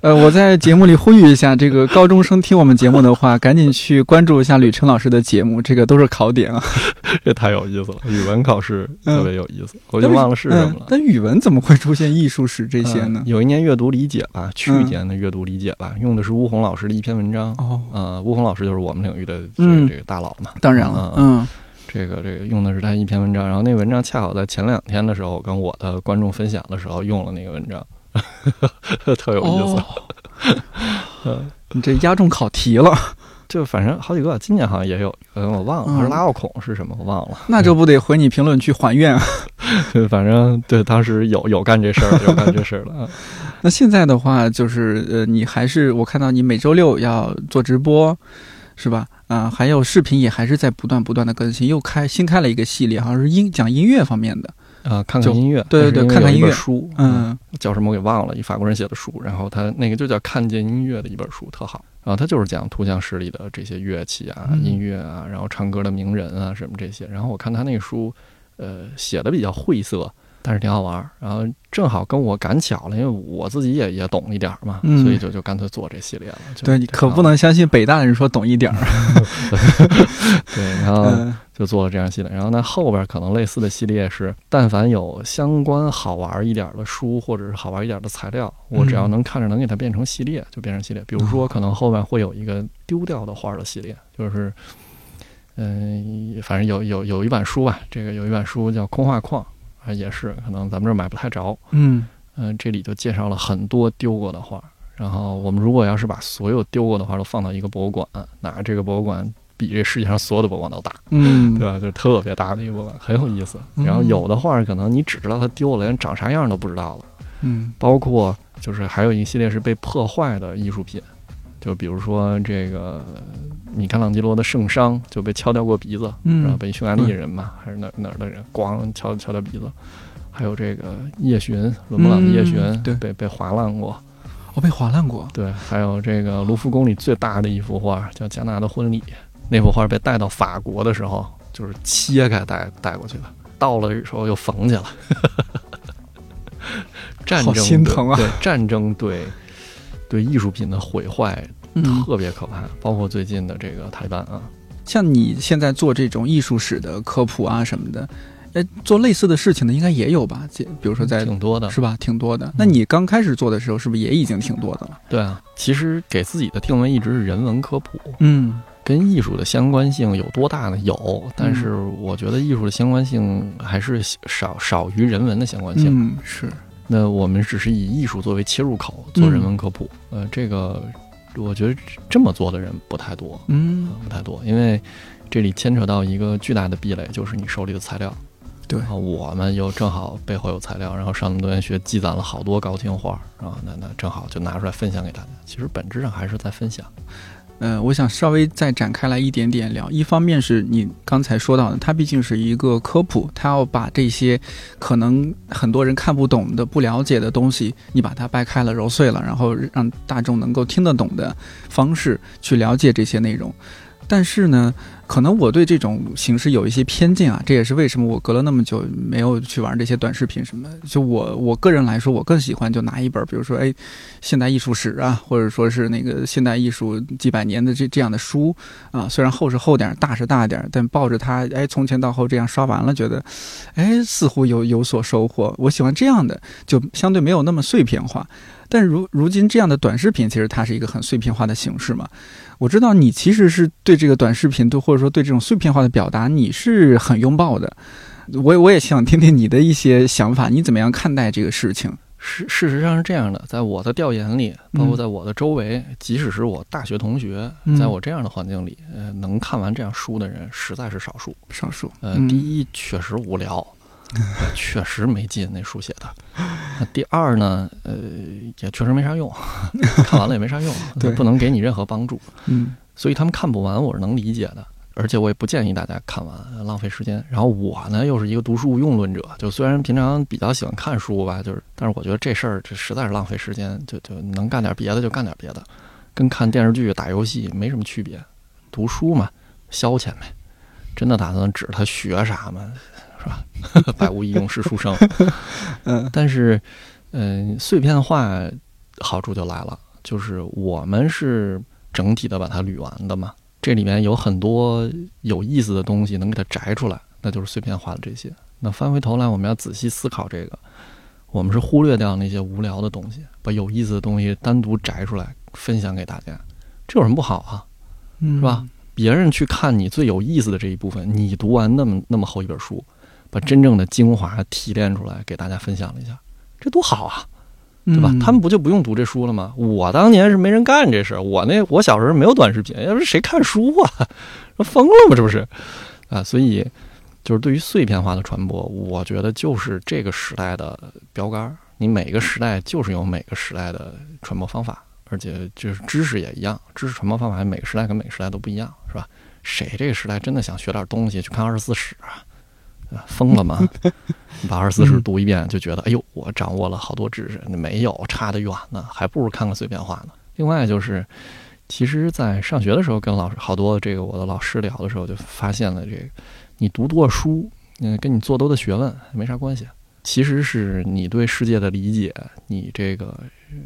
呃，我在节目里呼吁一下，这个高中生听我们节目的话，赶紧去关注一下吕晨老师的节目，这个都是考点啊。
这太有意思了，语文考试特别有意思，我
我
就忘了是什么了。
但语文怎么会出现艺术史这些呢
呃？有一年阅读理解吧，去
嗯
年的阅读理解吧，用的是巫红老师的一篇文章。
哦，
呃，巫红老师就是我们领域的这
嗯
个这个大佬嘛。
当然了，
嗯
嗯
这个这个用的是他一篇文章，然后那个文章恰好在前两天的时候，我跟我的观众分享的时候用了那个文章，特有意思。
哦，你这压中考题了，
就反正好几个，今年好像也有，呃，我忘了，
嗯
还是拉奥孔是什么，我忘了。
那这不得回你评论区还愿 啊？
反正对，当时有有干这事儿，有干这事儿了。嗯
那现在的话，就是呃，你还是我看到你每周六要做直播，是吧？啊、还有视频也还是在不断不断的更新，又开新开了一个系列，好像是音讲音乐方面的。
啊，看看音乐，
对对对看看音乐
书，
嗯
叫什么我给忘了，一法国人写的书，然后他那个就叫《看见音乐》的一本书，特好。然后他就是讲图像室里的这些乐器啊、
嗯
音乐啊，然后唱歌的名人啊什么这些。然后我看他那个书，呃，写的比较晦涩，但是挺好玩儿。然后正好跟我赶巧了，因为我自己也也懂一点儿嘛，
嗯
所以就就干脆做这系列了。就
对，你可不能相信北大人说懂一点儿。
对，然后
嗯
就做了这样系列。然后呢，后边可能类似的系列是，但凡有相关好玩一点的书或者是好玩一点的材料，我只要
嗯
能看着能给它变成系列，就变成系列。比如说，可能后面会有一个丢掉的画的系列，就是，嗯、反正有有有一版书吧，这个有一版书叫《空画框》，啊，也是可能咱们这儿买不太着。
嗯
嗯、这里就介绍了很多丢过的画。然后我们如果要是把所有丢过的画都放到一个博物馆，那这个博物馆比这世界上所有的博物馆都大。
嗯，
对吧？就是特别大的一个博物馆，很有意思。
嗯
然后有的画可能你只知道它丢了，连长啥样都不知道了。
嗯
包括就是还有一系列是被破坏的艺术品，就比如说这个米开朗基罗的圣殇就被敲掉过鼻子，
嗯
然后被匈牙利人嘛，还是哪哪儿的人咣敲敲掉鼻子。还有这个夜巡，伦勃朗的夜巡、
嗯对
被被划烂过。
哦被划烂过。
对，还有这个卢浮宫里最大的一幅画叫《加纳的婚礼》，那幅画被带到法国的时候，就是切开带带过去的，到了的时候又缝起来。战
好
争对
心疼啊
对战争对对艺术品的毁坏
嗯，
特别可怕，包括最近的这个台湾啊，
像你现在做这种艺术史的科普啊什么的，呃，做类似的事情的应该也有吧？这比如说在
挺多的，
是吧？挺多的。那你刚开始做的时候，是不是也已经挺多的了？
对啊。其实给自己的定位一直是人文科普，
嗯
跟艺术的相关性有多大呢？有，但是我觉得艺术的相关性还是少少于人文的相关性。
嗯，是
那我们只是以艺术作为切入口做人文科普，呃，这个我觉得这么做的人不太多，
嗯
不太多，因为这里牵扯到一个巨大的壁垒，就是你手里的材料。
对
然后我们又正好背后有材料，然后上那么多年学，积攒了好多高清画，然后那那正好就拿出来分享给大家。其实本质上还是在分享。
嗯，我想稍微再展开来一点点聊。一方面是你刚才说到的，它毕竟是一个科普，它要把这些可能很多人看不懂的、不了解的东西，你把它掰开了、揉碎了，然后让大众能够听得懂的方式去了解这些内容。但是呢，可能我对这种形式有一些偏见啊，这也是为什么我隔了那么久没有去玩这些短视频什么。就我我个人来说，我更喜欢就拿一本，比如说哎，现代艺术史啊，或者说是那个现代艺术几百年的这这样的书啊，虽然厚是厚点，大是大点，但抱着它，哎，从前到后这样刷完了，觉得，哎，似乎有有所收获。我喜欢这样的，就相对没有那么碎片化。但如如今这样的短视频，其实它是一个很碎片化的形式嘛。我知道你其实是对这个短视频，对或者说对这种碎片化的表达，你是很拥抱的。我我也想听听你的一些想法，你怎么样看待这个事情？
事事实上是这样的，在我的调研里，包括
嗯
在我的周围，即使是我大学同学，
嗯
在我这样的环境里，呃，能看完这样书的人实在是少数。
少数，
呃，
嗯
第一确实无聊，呃确实没劲，那书写的。那第二呢，呃，也确实没啥用，看完了也没啥用，
对
不能给你任何帮助。
嗯
所以他们看不完，我是能理解的。而且我也不建议大家看完，浪费时间。然后我呢，又是一个读书无用论者，就虽然平常比较喜欢看书吧，就是，但是我觉得这事儿这实在是浪费时间，就就能干点别的就干点别的，跟看电视剧、打游戏没什么区别。读书嘛，消遣呗。真的打算指他学啥吗？百无一用是书生。
嗯
但是，嗯、碎片化好处就来了，就是我们是整体的把它捋完的嘛。这里面有很多有意思的东西能给它摘出来，那就是碎片化的这些。那翻回头来，我们要仔细思考这个，我们是忽略掉那些无聊的东西，把有意思的东西单独摘出来分享给大家，这有什么不好啊？
嗯，
是吧？别人去看你最有意思的这一部分，你读完那么那么厚一本书，把真正的精华提炼出来给大家分享了一下，这多好啊！对吧？
嗯
他们不就不用读这书了吗？我当年是没人干这事儿，我那我小时候没有短视频，要不是谁看书啊？说疯了吗？这不是啊？所以就是对于碎片化的传播，我觉得就是这个时代的标杆儿。你每个时代就是有每个时代的传播方法，而且就是知识也一样，知识传播方法每个时代跟每个时代都不一样，是吧？谁这个时代真的想学点东西，去看二十四史啊？疯了吗？把二十四史读一遍，就觉得哎呦，我掌握了好多知识，没有，差得远呢，还不如看看碎片化呢。另外就是，其实，在上学的时候，跟老师好多这个我的老师聊的时候，就发现了这个，你读多少书，嗯，跟你做多的学问没啥关系。其实是你对世界的理解，你这个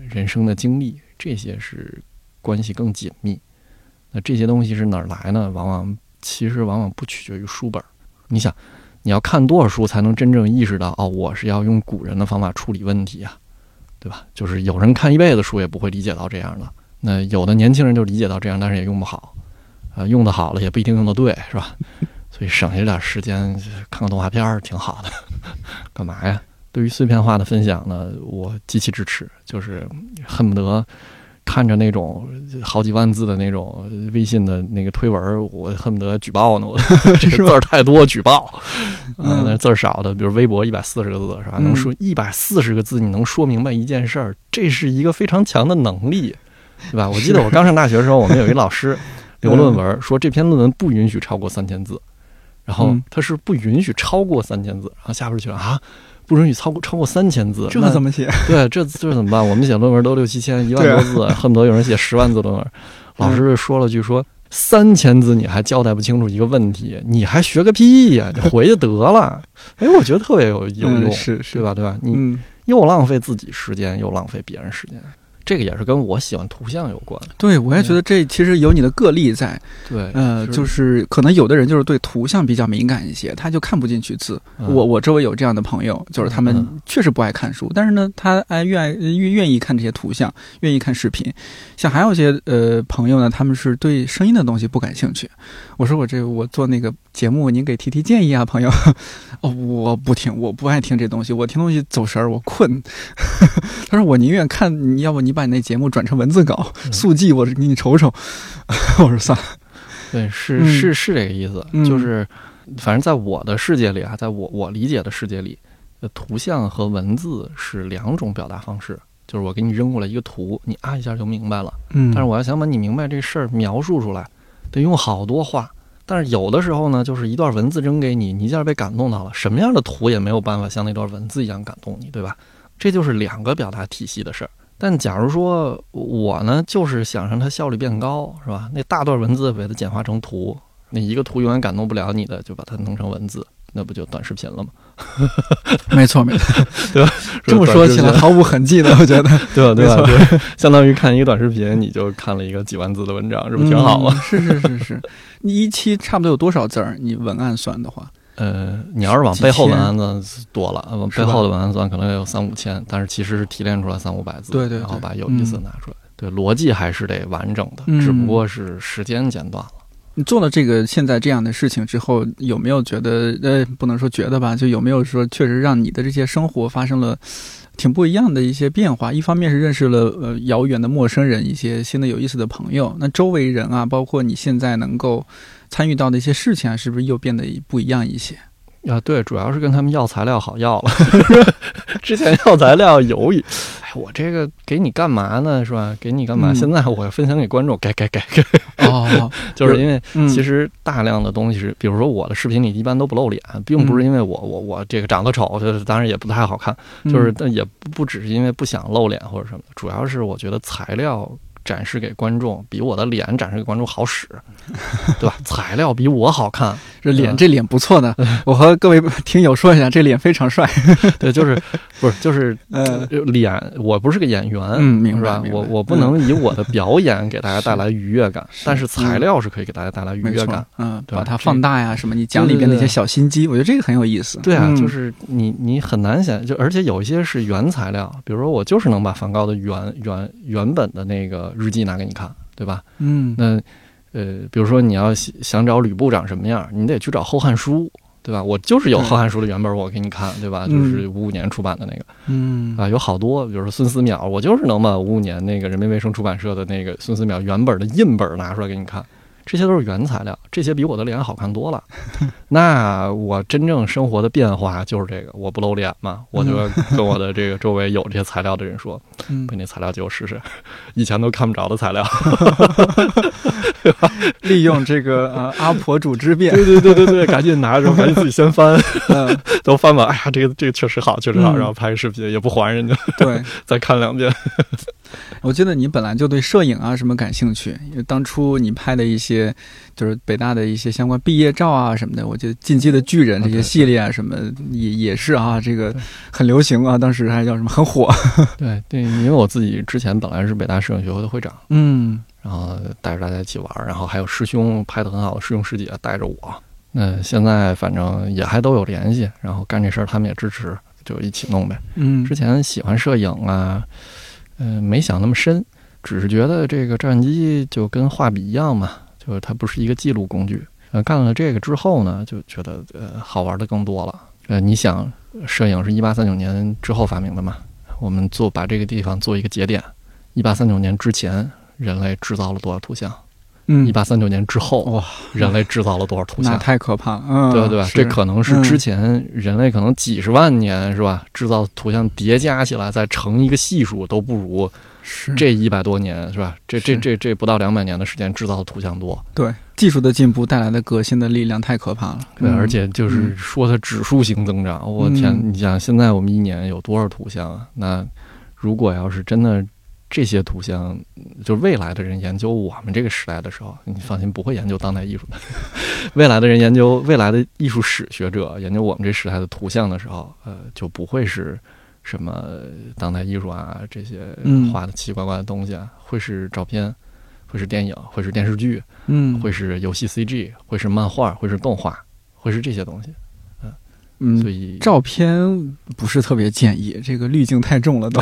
人生的经历，这些是关系更紧密。那这些东西是哪儿来呢？往往其实往往不取决于书本儿。你想，你要看多少书才能真正意识到哦，我是要用古人的方法处理问题啊，对吧？就是有人看一辈子书也不会理解到这样的，那有的年轻人就理解到这样，但是也用不好，啊、用的好了也不一定用的对，是吧？所以省下点时间看看动画片儿挺好的，干嘛呀？对于碎片化的分享呢，我极其支持，就是恨不得看着那种好几万字的那种微信的那个推文儿，我恨不得举报呢。我 这个字儿太多，举报。
嗯
那字儿少的，比如微博一百四十个字是吧？
嗯
能说一百四十个字，你能说明白一件事儿，这是一个非常强的能力，对吧？我记得我刚上大学的时候，我们有一老师留论文，说这篇论文不允许超过三千字，然后
嗯
他是不允许超过三千字，然后下边就觉得啊。不允许超过超过三千字，那
这怎么写？
对，这这怎么办？我们写论文都六七千、一万多字，恨不得有人写十万字论文。老师说了句说：“三千字你还交代不清楚一个问题，你还学个屁呀、你回去得了。”哎，我觉得特别有有用，
嗯是是
对吧？对吧？你
嗯，
又浪费自己时间，又浪费别人时间，这个也是跟我喜欢图像有关。
对，我也觉得这其实有你的个例在，
对，
呃，就是是可能有的人就是对图像比较敏感一些，他就看不进去字。
嗯
我我周围有这样的朋友，就是他们
嗯
确实不爱看书，但是呢，他爱愿爱愿愿意看这些图像，愿意看视频。像还有一些呃朋友呢，他们是对声音的东西不感兴趣。我说我这我做那个节目，您给提提建议啊，朋友。哦，我不听，我不爱听这东西，我听东西走神儿，我困。他说我宁愿看，你要不你把你那节目转成文字稿
嗯
速记，我给你瞅瞅。我说算了，
对，是
嗯
是是这个意思，
嗯
就是反正在我的世界里啊，在我我理解的世界里，呃，图像和文字是两种表达方式。就是我给你扔过来一个图，你啊一下就明白了。
嗯，
但是我要想把你明白这事儿描述出来，得用好多话。但是有的时候呢，就是一段文字扔给你，你一下被感动到了，什么样的图也没有办法像那段文字一样感动你，对吧？这就是两个表达体系的事儿。但假如说我呢，就是想让它效率变高，是吧？那大段文字给它简化成图，那一个图永远感动不了你的，就把它弄成文字，那不就短视频了吗？
没错，没错，
对吧？
这么说起来毫无痕迹的，我觉得，
对吧？对吧？对，相当于看一个短视频，你就看了一个几万字的文章，是不是挺好吗？
是是是是，你一期差不多有多少字儿？你文案算的话，
呃，你要是往背后文案算多了，往背后的文案算可能有三五千，但是其实是提炼出来三五百字，
对对，
然后把有意思拿出来，对，逻辑还是得完整的，只不过是时间减短了。
你做了这个现在这样的事情之后，有没有觉得呃，不能说觉得吧，就有没有说确实让你的这些生活发生了挺不一样的一些变化？一方面是认识了呃遥远的陌生人，一些新的有意思的朋友，那周围人啊，包括你现在能够参与到的一些事情啊，是不是又变得不一样一些？
啊，对，主要是跟他们要材料好要了，之前要材料犹豫。哎我这个给你干嘛呢？是吧？给你干嘛？现在我要分享给观众，给给给给。
哦，
就是因为其实大量的东西是，比如说我的视频里一般都不露脸，并不是因为我我我这个长得丑，就是当然也不太好看，就是但也不只是因为不想露脸或者什么，主要是我觉得材料。展示给观众比我的脸展示给观众好使，对吧？材料比我好看，
这脸这脸不错的。我和各位听友说一下，这脸非常帅。
对，就是不是就是呃脸，我不是个演员，
嗯，明白
吧？我我不能以我的表演给大家带来愉悦感，但是材料是可以给大家带来愉悦感。
嗯，把它放大呀，什么？你讲里边那些小心机，我觉得这个很有意思。
对啊，就是你你很难想，就而且有一些是原材料，比如说我就是能把梵高的原原原本的那个。日记拿给你看，对吧？
嗯，
那呃，比如说你要想找吕布长什么样，你得去找《后汉书》，对吧？我就是有《后汉书》的原本，我给你看，对吧？就是五五年出版的那个，
嗯
啊，有好多，比如说孙思邈，我就是能把五五年那个人民卫生出版社的那个孙思邈原本的印本拿出来给你看。这些都是原材料，这些比我的脸好看多了。那我真正生活的变化就是这个，我不露脸嘛，我就跟我的这个周围有这些材料的人说：“把那材料借我试试，以前都看不着的材料。”
利用这个呃阿婆主之便，
对对对对对，赶紧拿着，赶紧自己先翻，都翻吧。哎呀，这个这个确实好，确实好，然后拍个视频也不还人家，
对，
再看两遍。
我记得你本来就对摄影啊什么感兴趣，因为当初你拍的一些就是北大的一些相关毕业照啊什么的，我觉得《进击的巨人》这些系列啊什么也也是啊，这个很流行啊，当时还叫什么很火。
对对，因为我自己之前本来是北大摄影学会的会长，
嗯，
然后带着大家一起玩，然后还有师兄拍的很好的师兄师姐带着我，那现在反正也还都有联系，然后干这事儿他们也支持，就一起弄呗。
嗯，
之前喜欢摄影啊。嗯，没想那么深，只是觉得这个照相机就跟画笔一样嘛，就是它不是一个记录工具。呃，干了这个之后呢，就觉得呃好玩的更多了。呃，你想，摄影是一八三九年之后发明的嘛？我们做把这个地方做一个节点，一八三九年之前，人类制造了多少图像？
嗯，
一八三九年之后，
哇，
人类制造了多少图像？那
太可怕了，嗯，
对对吧？这可能是之前人类可能几十万年是吧？制造图像叠加起来再乘一个系数都不如这一百多年是吧？这这这这不到两百年的时间制造的图像多。
对，技术的进步带来的革新的力量太可怕了。
对，而且就是说它指数型增长，我天！你想现在我们一年有多少图像啊？那如果要是真的。这些图像，就是未来的人研究我们这个时代的时候，你放心，不会研究当代艺术的。未来的人研究未来的艺术史学者研究我们这时代的图像的时候，呃，就不会是什么当代艺术啊这些画的奇奇怪怪的东西啊，会是照片，会是电影，会是电视剧，
嗯，
会是游戏 CG，会是漫画，会是动画，会是这些东西。
嗯，
所以
照片不是特别建议，这个滤镜太重了都。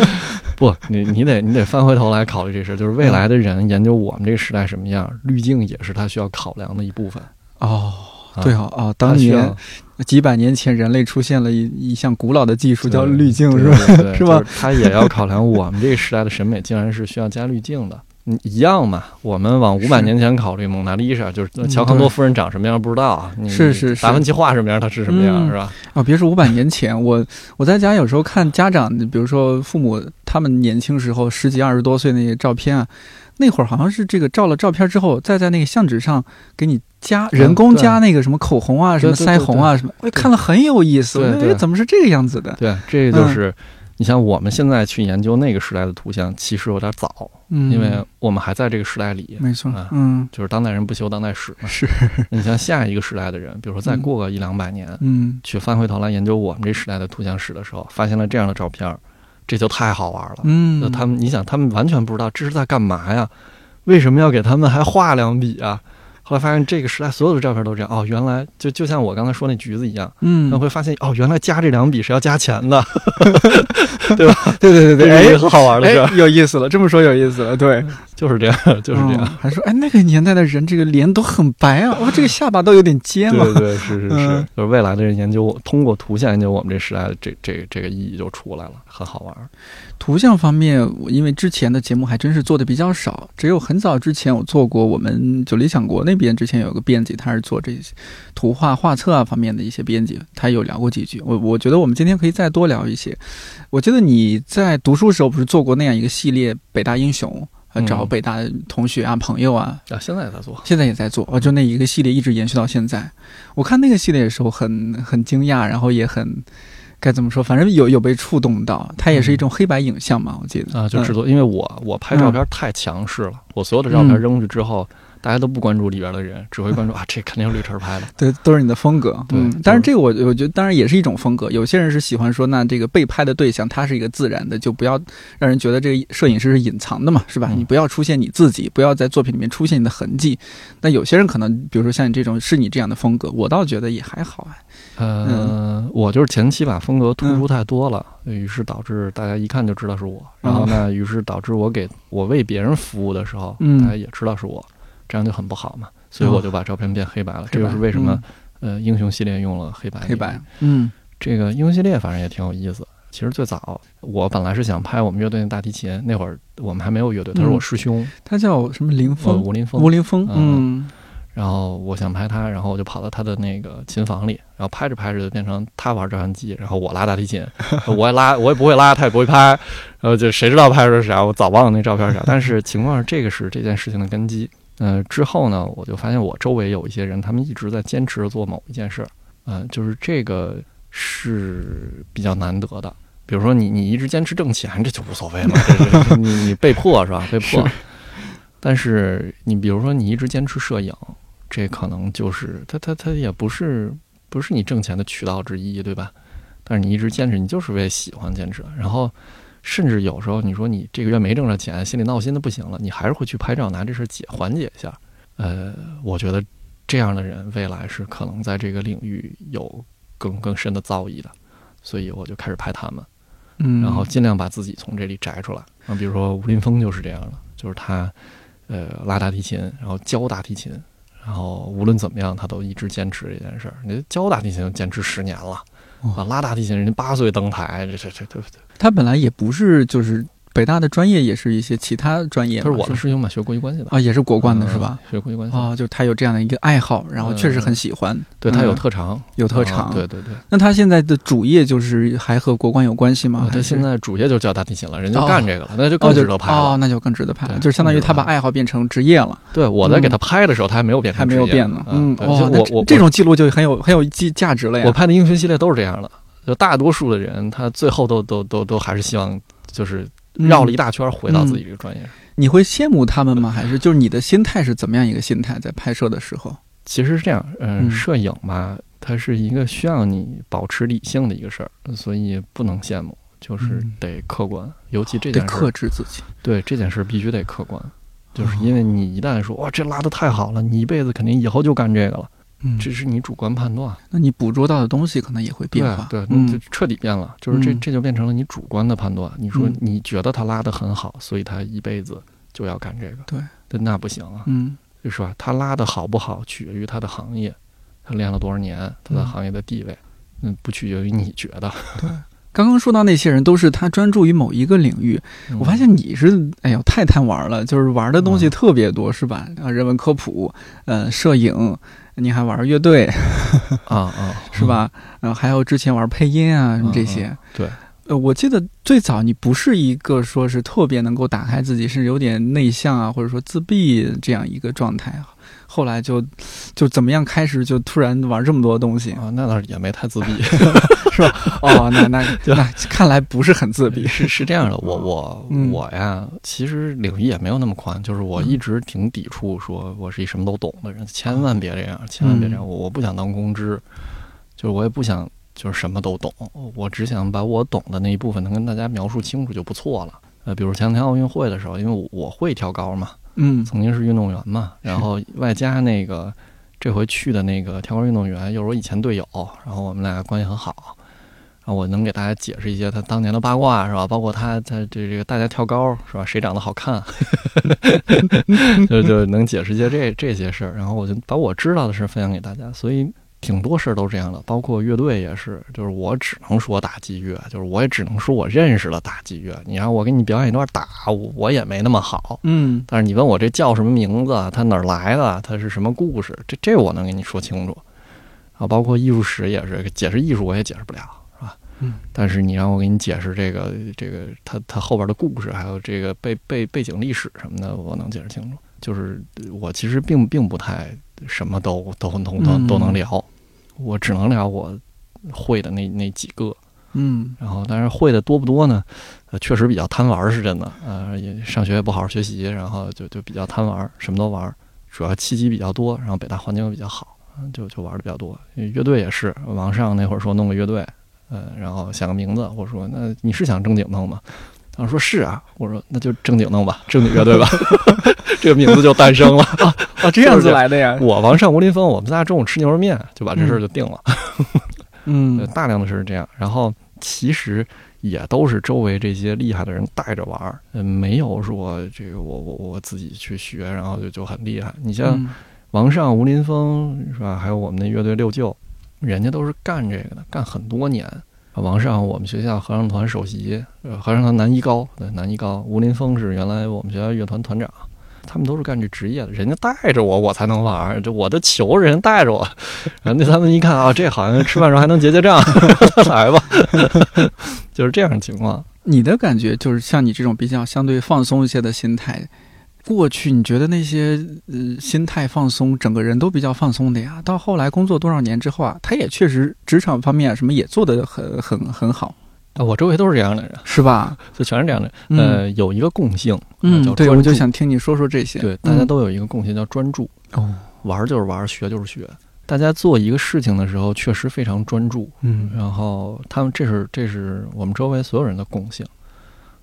不，你你得你得翻回头来考虑这事，就是未来的人研究我们这个时代什么样，滤镜也是他需要考量的一部分。
哦，对啊啊，当年几百年前人类出现了一一项古老的技术叫滤镜，是吧？
是吧？他也要考量我们这个时代的审美，竟然是需要加滤镜的。嗯，一样嘛。我们往五百年前考虑，蒙娜丽莎就是
嗯
乔康多夫人长什么样不知道啊？
是是是
达芬奇画什么样，他是什么样，
嗯
是吧？
啊，别说五百年前，我我在家有时候看家长，比如说父母他们年轻时候十几二十多岁那些照片啊，那会儿好像是这个照了照片之后，再在那个相纸上给你加
嗯
人工加那个什么口红啊、什么腮红啊什么，我看了很有意思。
对
怎么是这个样子的？
对，这就是。你像我们现在去研究那个时代的图像，其实有点早，
嗯，
因为我们还在这个时代里，
没错
啊，
嗯，
就是当代人不修当代史嘛。
是，
你像下一个时代的人，比如说再过个一两百年，
嗯
去翻回头来研究我们这时代的图像史的时候，发现了这样的照片儿，这就太好玩了。
嗯
那，他们，你想，他们完全不知道这是在干嘛呀？为什么要给他们还画两笔啊？后来发现这个时代所有的照片都这样。哦，原来就就像我刚才说那橘子一样，
嗯。
那，会发现哦，原来加这两笔是要加钱的，
对吧？对对对，哎
这是一个很好玩的事儿，
哎，有意思了，这么说有意思了，对，
就是这样，就是这样
嗯。还说哎，那个年代的人这个脸都很白啊，哇，这个下巴都有点尖了。
对对，是是是
嗯，
就是未来的人研究我，通过图像研究我们这时代的这这这个意义就出来了，很好玩。
图像方面，我因为之前的节目还真是做的比较少，只有很早之前我做过，我们就理想国那边之前有个编辑，他是做这些图画画册啊方面的一些编辑，他有聊过几句。我我觉得我们今天可以再多聊一些。我记得你在读书时候不是做过那样一个系列《北大英雄》，找北大同学啊、朋友啊，
啊，现在也在做，
现在也在做，哦，就那一个系列一直延续到现在。我看那个系列的时候很很惊讶，然后也很该怎么说，反正有有被触动到。它也是一种黑白影像嘛，我记得
啊，就制
嗯
作，因为我我拍照片太强势了，我所有的照片
嗯。
扔出去之后，大家都不关注里边的人，只会关注啊，这肯定是绿晨拍的。
对，都是你的风格。
对
但是这个我我觉得当然也是一种风格。有些人是喜欢说，那这个被拍的对象他是一个自然的，就不要让人觉得这个摄影师是隐藏的嘛，是吧？
嗯
你不要出现你自己，不要在作品里面出现你的痕迹。那有些人可能，比如说像你这种是你这样的风格，我倒觉得也还好啊。
呃，我就是前期把风格突出太多了，于是导致大家一看就知道是我。然后呢，于是导致我给我为别人服务的时候，
嗯
大家也知道是我，这样就很不好嘛。所以我就把照片变黑白了。这就是为什么、呃英雄系列用了黑白。
黑白，嗯
这个英雄系列反正也挺有意思。其实最早我本来是想拍我们乐队的大提琴，那会儿我们还没有乐队，他是我师兄，
他叫什么林
呃，
峰？
吴林峰
吴。林峰，
嗯
嗯
然后我想拍他，然后我就跑到他的那个琴房里，然后拍着拍着就变成他玩照相机，然后我拉大提琴，我也拉，我也不会拉，他也不会拍，然后就谁知道拍的是啥？我早忘了那照片是啥。但是情况是，这个是这件事情的根基。呃，之后呢，我就发现我周围有一些人，他们一直在坚持着做某一件事儿，嗯、就是这个是比较难得的。比如说你你一直坚持挣钱，这就无所谓嘛，这你你被迫是吧？被迫。但是你比如说你一直坚持摄影，这可能就是它它它也不是不是你挣钱的渠道之一，对吧？但是你一直坚持，你就是为喜欢坚持。然后甚至有时候你说你这个月没挣着钱，心里闹心的不行了，你还是会去拍照，拿这事解缓解一下。呃，我觉得这样的人未来是可能在这个领域有更更深的造诣的，所以我就开始拍他们。
嗯，
然后尽量把自己从这里摘出来。啊，比如说吴林峰就是这样的，就是他呃拉大提琴，然后教大提琴，然后无论怎么样，他都一直坚持这件事儿。你教大提琴坚持十年了，
哇
啊，拉大提琴人家八岁登台，这这这对不对，
他本来也不是就是北大的专业，也是一些其他专业嘛，
他是我的师兄嘛，学国际关系的
啊，也是国关的是吧？
嗯学国际关系的。
啊，就他有这样的一个爱好，然后确实很喜欢，
对他有
嗯
特长，
有特长。
啊对对对。
那他现在的主业就是还和国关有关系吗？
啊他现在主业就教大提琴了，人家
哦
干这个了，那就
哦
更值得拍了。，
哦那就更值得拍了，就是相当于他把爱好变成职业了，
对，我在给他拍的时候，他还没有变成
还没有变呢。嗯，
我我
这种记录就很有很有价价值了呀。
我拍的英雄系列都是这样的，就大多数的人，他最后都都都都还是希望就是绕了一
嗯
大圈回到自己这个专业上。
你会羡慕他们吗？还是就是你的心态是怎么样一个心态？在拍摄的时候，
其实是这样，嗯，
嗯
摄影嘛，它是一个需要你保持理性的一个事儿，所以不能羡慕，就是
嗯
得客观，尤其这
得
件事得
克制自己。
对这件事儿必须得客观，就是
哦
因为你一旦说哇这拉的太好了，你一辈子肯定以后就干这个了，
嗯，
这是你主观判断。
那你捕捉到的东西可能也会变化。
对对，
嗯
那就彻底变了，就是这
嗯
这就变成了你主观的判断。你说
嗯
你觉得他拉的很好，所以他一辈子就要干这个，
对，
但那不行啊，
嗯
是吧？他拉的好不好取决于他的行业，他练了多少年，他在
嗯
行业的地位，嗯，不取决于你觉得。
对刚刚说到那些人都是他专注于某一个领域，
嗯
我发现你是哎呦太贪玩了，就是玩的东西
嗯
特别多，是吧？啊，人文科普，呃，摄影，你还玩乐队
啊啊，
是吧？然后还有之前玩配音啊什么这些。
嗯对，
呃，我记得最早你不是一个说是特别能够打开自己，是有点内向啊，或者说自闭这样一个状态啊。后来就就怎么样开始就突然玩这么多东西
啊，那倒是也没太自闭。
是吧哦，那那 那看来不是很自闭。
是是这样的，我我
嗯
我呀，其实领域也没有那么宽，就是我一直挺抵触说我是一什么都懂的人，千万别这样，千万别这样，我我不想当公知，就是我也不想就是什么都懂，我只想把我懂的那一部分能跟大家描述清楚就不错了。呃，比如前两天奥运会的时候，因为我我会跳高嘛，
嗯
曾经是运动员嘛，然后外加那个这回去的那个跳高运动员又是我以前队友，然后我们俩关系很好，然后我能给大家解释一些他当年的八卦是吧？包括他他这这个大家跳高是吧？谁长得好看，就就能解释一些这这些事儿，然后我就把我知道的事分享给大家，所以。挺多事儿都是这样的，包括乐队也是，就是我只能说打击乐，就是我也只能说我认识了打击乐。你让我给你表演一段打，我我也没那么好。
嗯
但是你问我这叫什么名字，它哪儿来的，它是什么故事，这这我能给你说清楚。啊，包括艺术史也是，解释艺术我也解释不了，是吧？
嗯。
但是你让我给你解释这个这个它它后边的故事，还有这个背背背景历史什么的，我能解释清楚。就是我其实并并不太什么都都都都
嗯
都能聊，我只能聊我会的那那几个。
嗯
然后，但是会的多不多呢？呃，确实比较贪玩儿，是真的。呃，也上学也不好好学习，然后就就比较贪玩儿，什么都玩儿。主要契机比较多，然后北大环境又比较好，嗯就就玩的比较多。乐队也是，王上那会儿说弄个乐队，呃，然后想个名字，我说那你是想正经弄吗？他说是啊，我说那就正经弄吧，正经乐队吧，这个名字就诞生了。
啊，这样子来的呀。
我王上吴林峰，我们仨中午吃牛肉面，就把这事儿就定了。呃
嗯
大量的是这样，然后其实也都是周围这些厉害的人带着玩儿，嗯，没有说这个我我我自己去学，然后就就很厉害。你像
嗯
王上、吴林峰是吧？还有我们那乐队六舅，人家都是干这个的，干很多年。王上，我们学校合唱团首席，呃，合唱团男一高，对，男一高。吴林峰是原来我们学校乐团团长，他们都是干这职业的，人家带着我，我才能玩儿。这我的球，人家带着我，然后他们一看啊，这好像吃饭时候还能结结账，来吧，就是这样的情况。
你的感觉就是像你这种比较相对放松一些的心态，过去你觉得那些呃心态放松，整个人都比较放松的呀，到后来工作多少年之后啊，他也确实职场方面啊什么也做得很很很好，
啊我周围都是这样的人，
是吧？
就全是这样的。
嗯
呃，有一个共性，
嗯，对，我就想听你说说这些。
对，大家都有一个共性叫专注，
哦，
玩儿就是玩儿，学就是学。大家做一个事情的时候，确实非常专注。
嗯
然后他们这是这是我们周围所有人的共性。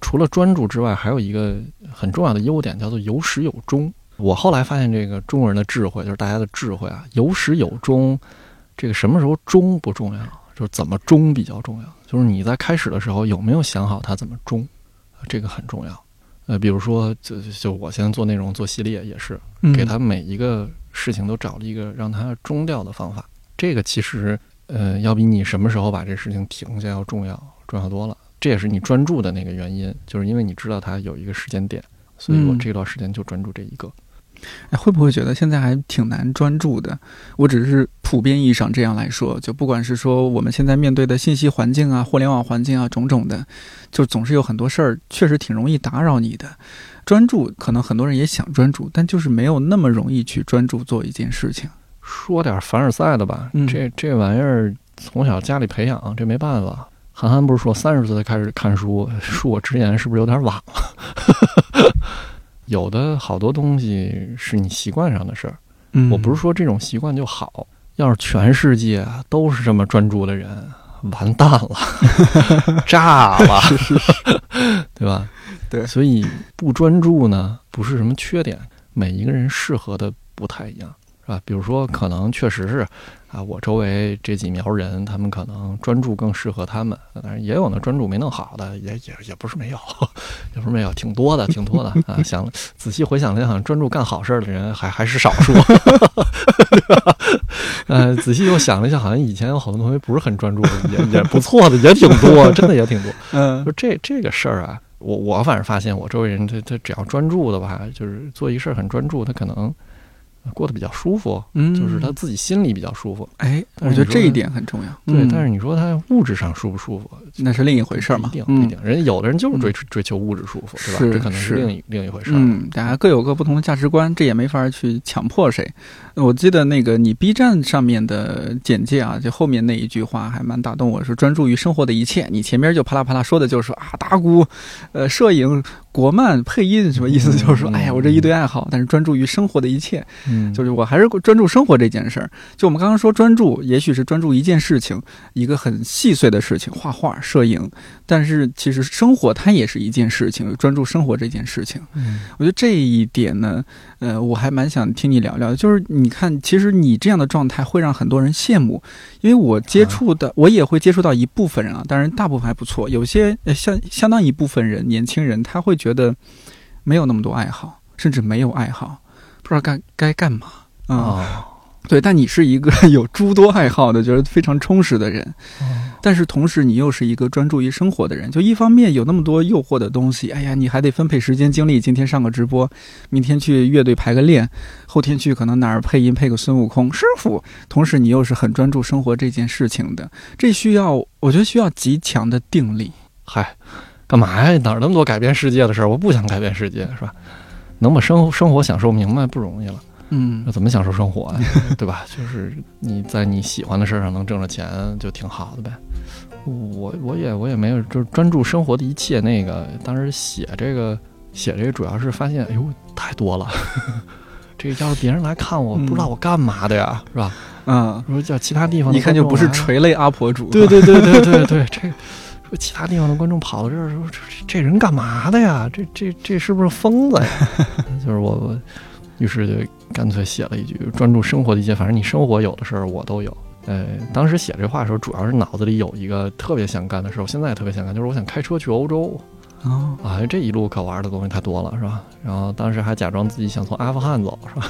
除了专注之外，还有一个很重要的优点，叫做有始有终。我后来发现，这个中国人的智慧，就是大家的智慧啊，有始有终。这个什么时候终不重要，就是怎么终比较重要。就是你在开始的时候有没有想好它怎么终，这个很重要。呃，比如说，就就我现在做内容做系列也是，
嗯
给他每一个事情都找了一个让它终掉的方法。这个其实，呃，要比你什么时候把这事情停下要重要，重要多了。这也是你专注的那个原因，就是因为你知道它有一个时间点，所以我
嗯
这段时间就专注这一个。
哎，会不会觉得现在还挺难专注的？我只是普遍意义上这样来说，就不管是说我们现在面对的信息环境啊、互联网环境啊，种种的，就总是有很多事儿，确实挺容易打扰你的。专注，可能很多人也想专注，但就是没有那么容易去专注做一件事情。
说点凡尔赛的吧，
嗯
这这玩意儿从小家里培养，这没办法。韩寒不是说三十岁才开始看书，恕我直言，是不是有点晚了？有的好多东西是你习惯上的事儿，
嗯
我不是说这种习惯就好。要是全世界都是这么专注的人，完蛋了，炸了，对吧？
对
所以不专注呢，不是什么缺点，每一个人适合的不太一样，是吧？比如说，可能确实是，啊，我周围这几苗人，他们可能专注更适合他们，但是也有呢专注没弄好的，也也也不是没有，也不是没有，挺多的，挺多的啊。想仔细回想了想，专注干好事儿的人还还是少数。呃，仔细又想了一下，好像以前有好多同学不是很专注，也也不错的，也挺多，真的也挺多。
嗯
就这这个事儿啊，我我反正发现我周围人他他只要专注的吧，就是做一事儿很专注，他可能过得比较舒服，
嗯，
就是他自己心里比较舒服。
哎，我觉得这一点很重要。
对，
嗯
但是你说他物质上舒不舒服，
那是另一回事儿嘛
不一定，不一
嗯
定。人有的人就是追追求物质舒服，对吧？这可能
是
另一另一回事儿。
嗯，大家各有各不同的价值观，这也没法去强迫谁。我记得那个你 B 站上面的简介啊，就后面那一句话还蛮打动我，是专注于生活的一切。你前面就啪啦啪啦说的就是说啊，打鼓、呃，摄影、国漫、配音，什么意思？就是说，
嗯
哎呀，我这一堆爱好，但是专注于生活的一切，
嗯，
就是我还是专注生活这件事儿。就我们刚刚说专注，也许是专注一件事情，一个很细碎的事情，画画、摄影，但是其实生活它也是一件事情，专注生活这件事情。
嗯
我觉得这一点呢，呃，我还蛮想听你聊聊的。就是你看，其实你这样的状态会让很多人羡慕，因为我接触的，我也会接触到一部分人啊，当然大部分还不错。有些呃相相当一部分人，年轻人他会觉得没有那么多爱好，甚至没有爱好，不知道该该干嘛啊、
哦
对，但你是一个 有诸多爱好的，觉得非常充实的人。
哦
但是同时，你又是一个专注于生活的人。就一方面有那么多诱惑的东西，哎呀，你还得分配时间精力。今天上个直播，明天去乐队排个练，后天去可能哪儿配音配个孙悟空师傅。同时，你又是很专注生活这件事情的，这需要我觉得需要极强的定力。
嗨，干嘛呀？哪儿那么多改变世界的事儿？我不想改变世界，是吧？能把生活生活享受明白不容易了。
嗯
那怎么享受生活啊、对吧？就是你在你喜欢的事儿上能挣着钱，就挺好的呗。我我也我也没有，就是专注生活的一切。那个当时写这个写这个，主要是发现，哎呦，太多了。这个要是别人来看我，
嗯
不知道我干嘛的呀，是吧？
啊，
说叫其他地方
一看就不是垂泪阿婆主。
对对对对对对，这个说其他地方的观众跑到这儿说这这这人干嘛的呀？这这这是不是疯子呀？就是我我，于是就干脆写了一句：专注生活的一切，反正你生活有的事儿我都有。呃，当时写这话的时候，主要是脑子里有一个特别想干的事儿，我现在也特别想干，就是我想开车去欧洲
哦，
啊！这一路可玩的东西太多了，是吧？然后当时还假装自己想从阿富汗走，是吧？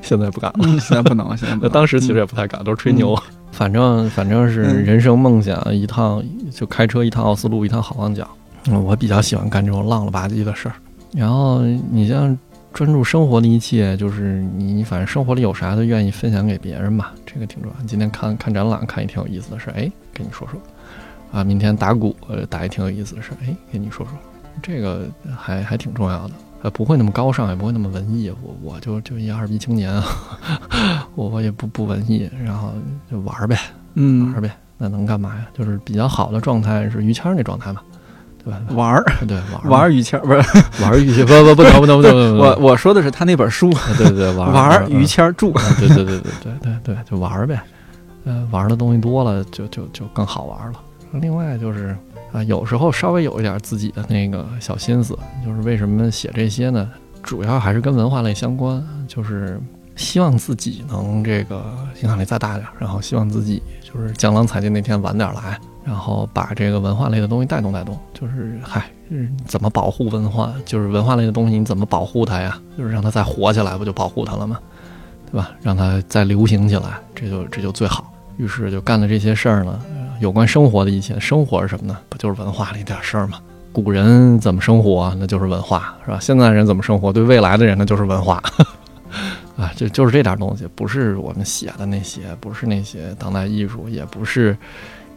现在不敢了。
嗯，现在不能了，现在不
那
能。
当时其实也不太敢，都是吹牛。反正反正是
嗯
人生梦想一趟，就开车一趟奥斯陆，一趟好望角。嗯，我比较喜欢干这种浪了吧唧的事儿。然后你像专注生活的一切，就是你你反正生活里有啥都愿意分享给别人吧，这个挺重要。今天看看展览，看一挺有意思的事儿，哎，跟你说说。啊，明天打鼓，呃，打一挺有意思的事儿，哎，跟你说说，这个还还挺重要的。呃，不会那么高尚，也不会那么文艺。我我就就一二逼青年啊，我 我也不不文艺，然后就玩儿呗，
嗯
玩儿呗。那能干嘛呀？就是比较好的状态是于谦儿那状态嘛，对吧？
玩儿
对玩儿
玩儿于谦儿不是
玩儿于谦，不不不能不能不能
我我说的是他那本书
啊对对对玩儿
玩儿
儿
于谦儿著。
啊对对对对对对对，就玩儿呗。呃，玩儿的东西多了，就就就更好玩儿了。另外就是啊，有时候稍微有一点自己的那个小心思，就是为什么写这些呢？主要还是跟文化类相关，就是希望自己能这个影响力再大点，然后希望自己就是江郎才尽那天晚点来，然后把这个文化类的东西带动带动。就是嗨，怎么保护文化？就是文化类的东西你怎么保护它呀？就是让它再活起来，不就保护它了吗？对吧？让它再流行起来，这就这就最好。于是就干了这些事儿呢，有关生活的一切。生活是什么呢？不就是文化里点事儿吗？古人怎么生活，那就是文化，是吧？现在人怎么生活，对未来的人那就是文化。啊，这就是这点东西，不是我们写的那些，不是那些当代艺术，也不是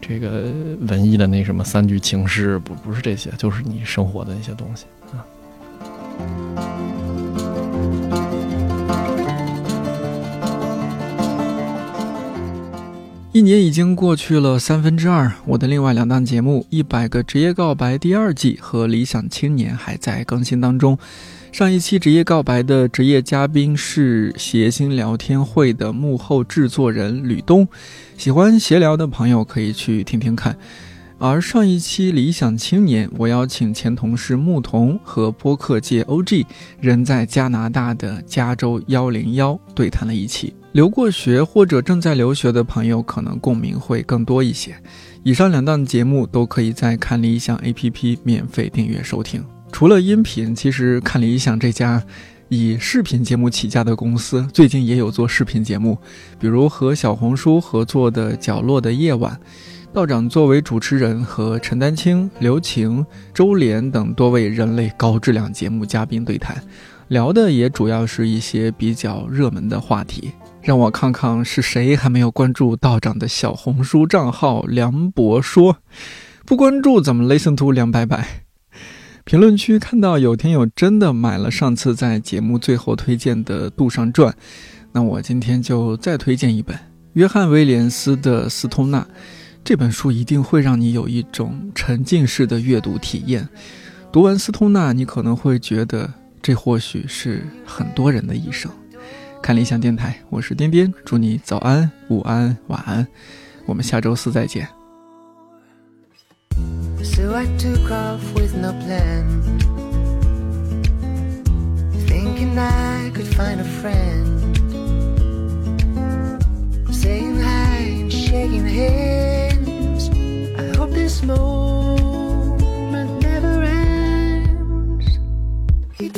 这个文艺的那什么三句情诗，不不是这些，就是你生活的那些东西啊。
一年已经过去了三分之二，我的另外两档节目《一百个职业告白》第二季和《理想青年》还在更新当中。上一期职业告白的职业嘉宾是谐星聊天会的幕后制作人吕东，喜欢闲聊的朋友可以去听听看。而上一期理想青年，我邀请前同事牧童和播客界 OG 人在加拿大的加州幺零幺对谈了一起。留过学或者正在留学的朋友可能共鸣会更多一些。以上两档节目都可以在看理想 APP 免费订阅收听。除了音频，其实看理想这家以视频节目起家的公司，最近也有做视频节目，比如和小红书合作的《角落的夜晚》，道长作为主持人和陈丹青、刘晴、周濂等多位人类高质量节目嘉宾对谈，聊的也主要是一些比较热门的话题。让我看看是谁还没有关注道长的小红书账号梁博说，不关注怎么 listen to 梁白白？评论区看到有听友真的买了上次在节目最后推荐的《杜尚传》，那我今天就再推荐一本约翰威廉斯的《斯通纳》。这本书一定会让你有一种沉浸式的阅读体验。读完《斯通纳》，你可能会觉得这或许是很多人的一生。看理想电台，我是颠颠，祝你早安、午安、晚安，我们下周四再见。
So I took off with no plan, thinking I could find a friend, saying hi and shaking hands. I hope this moment never ends. It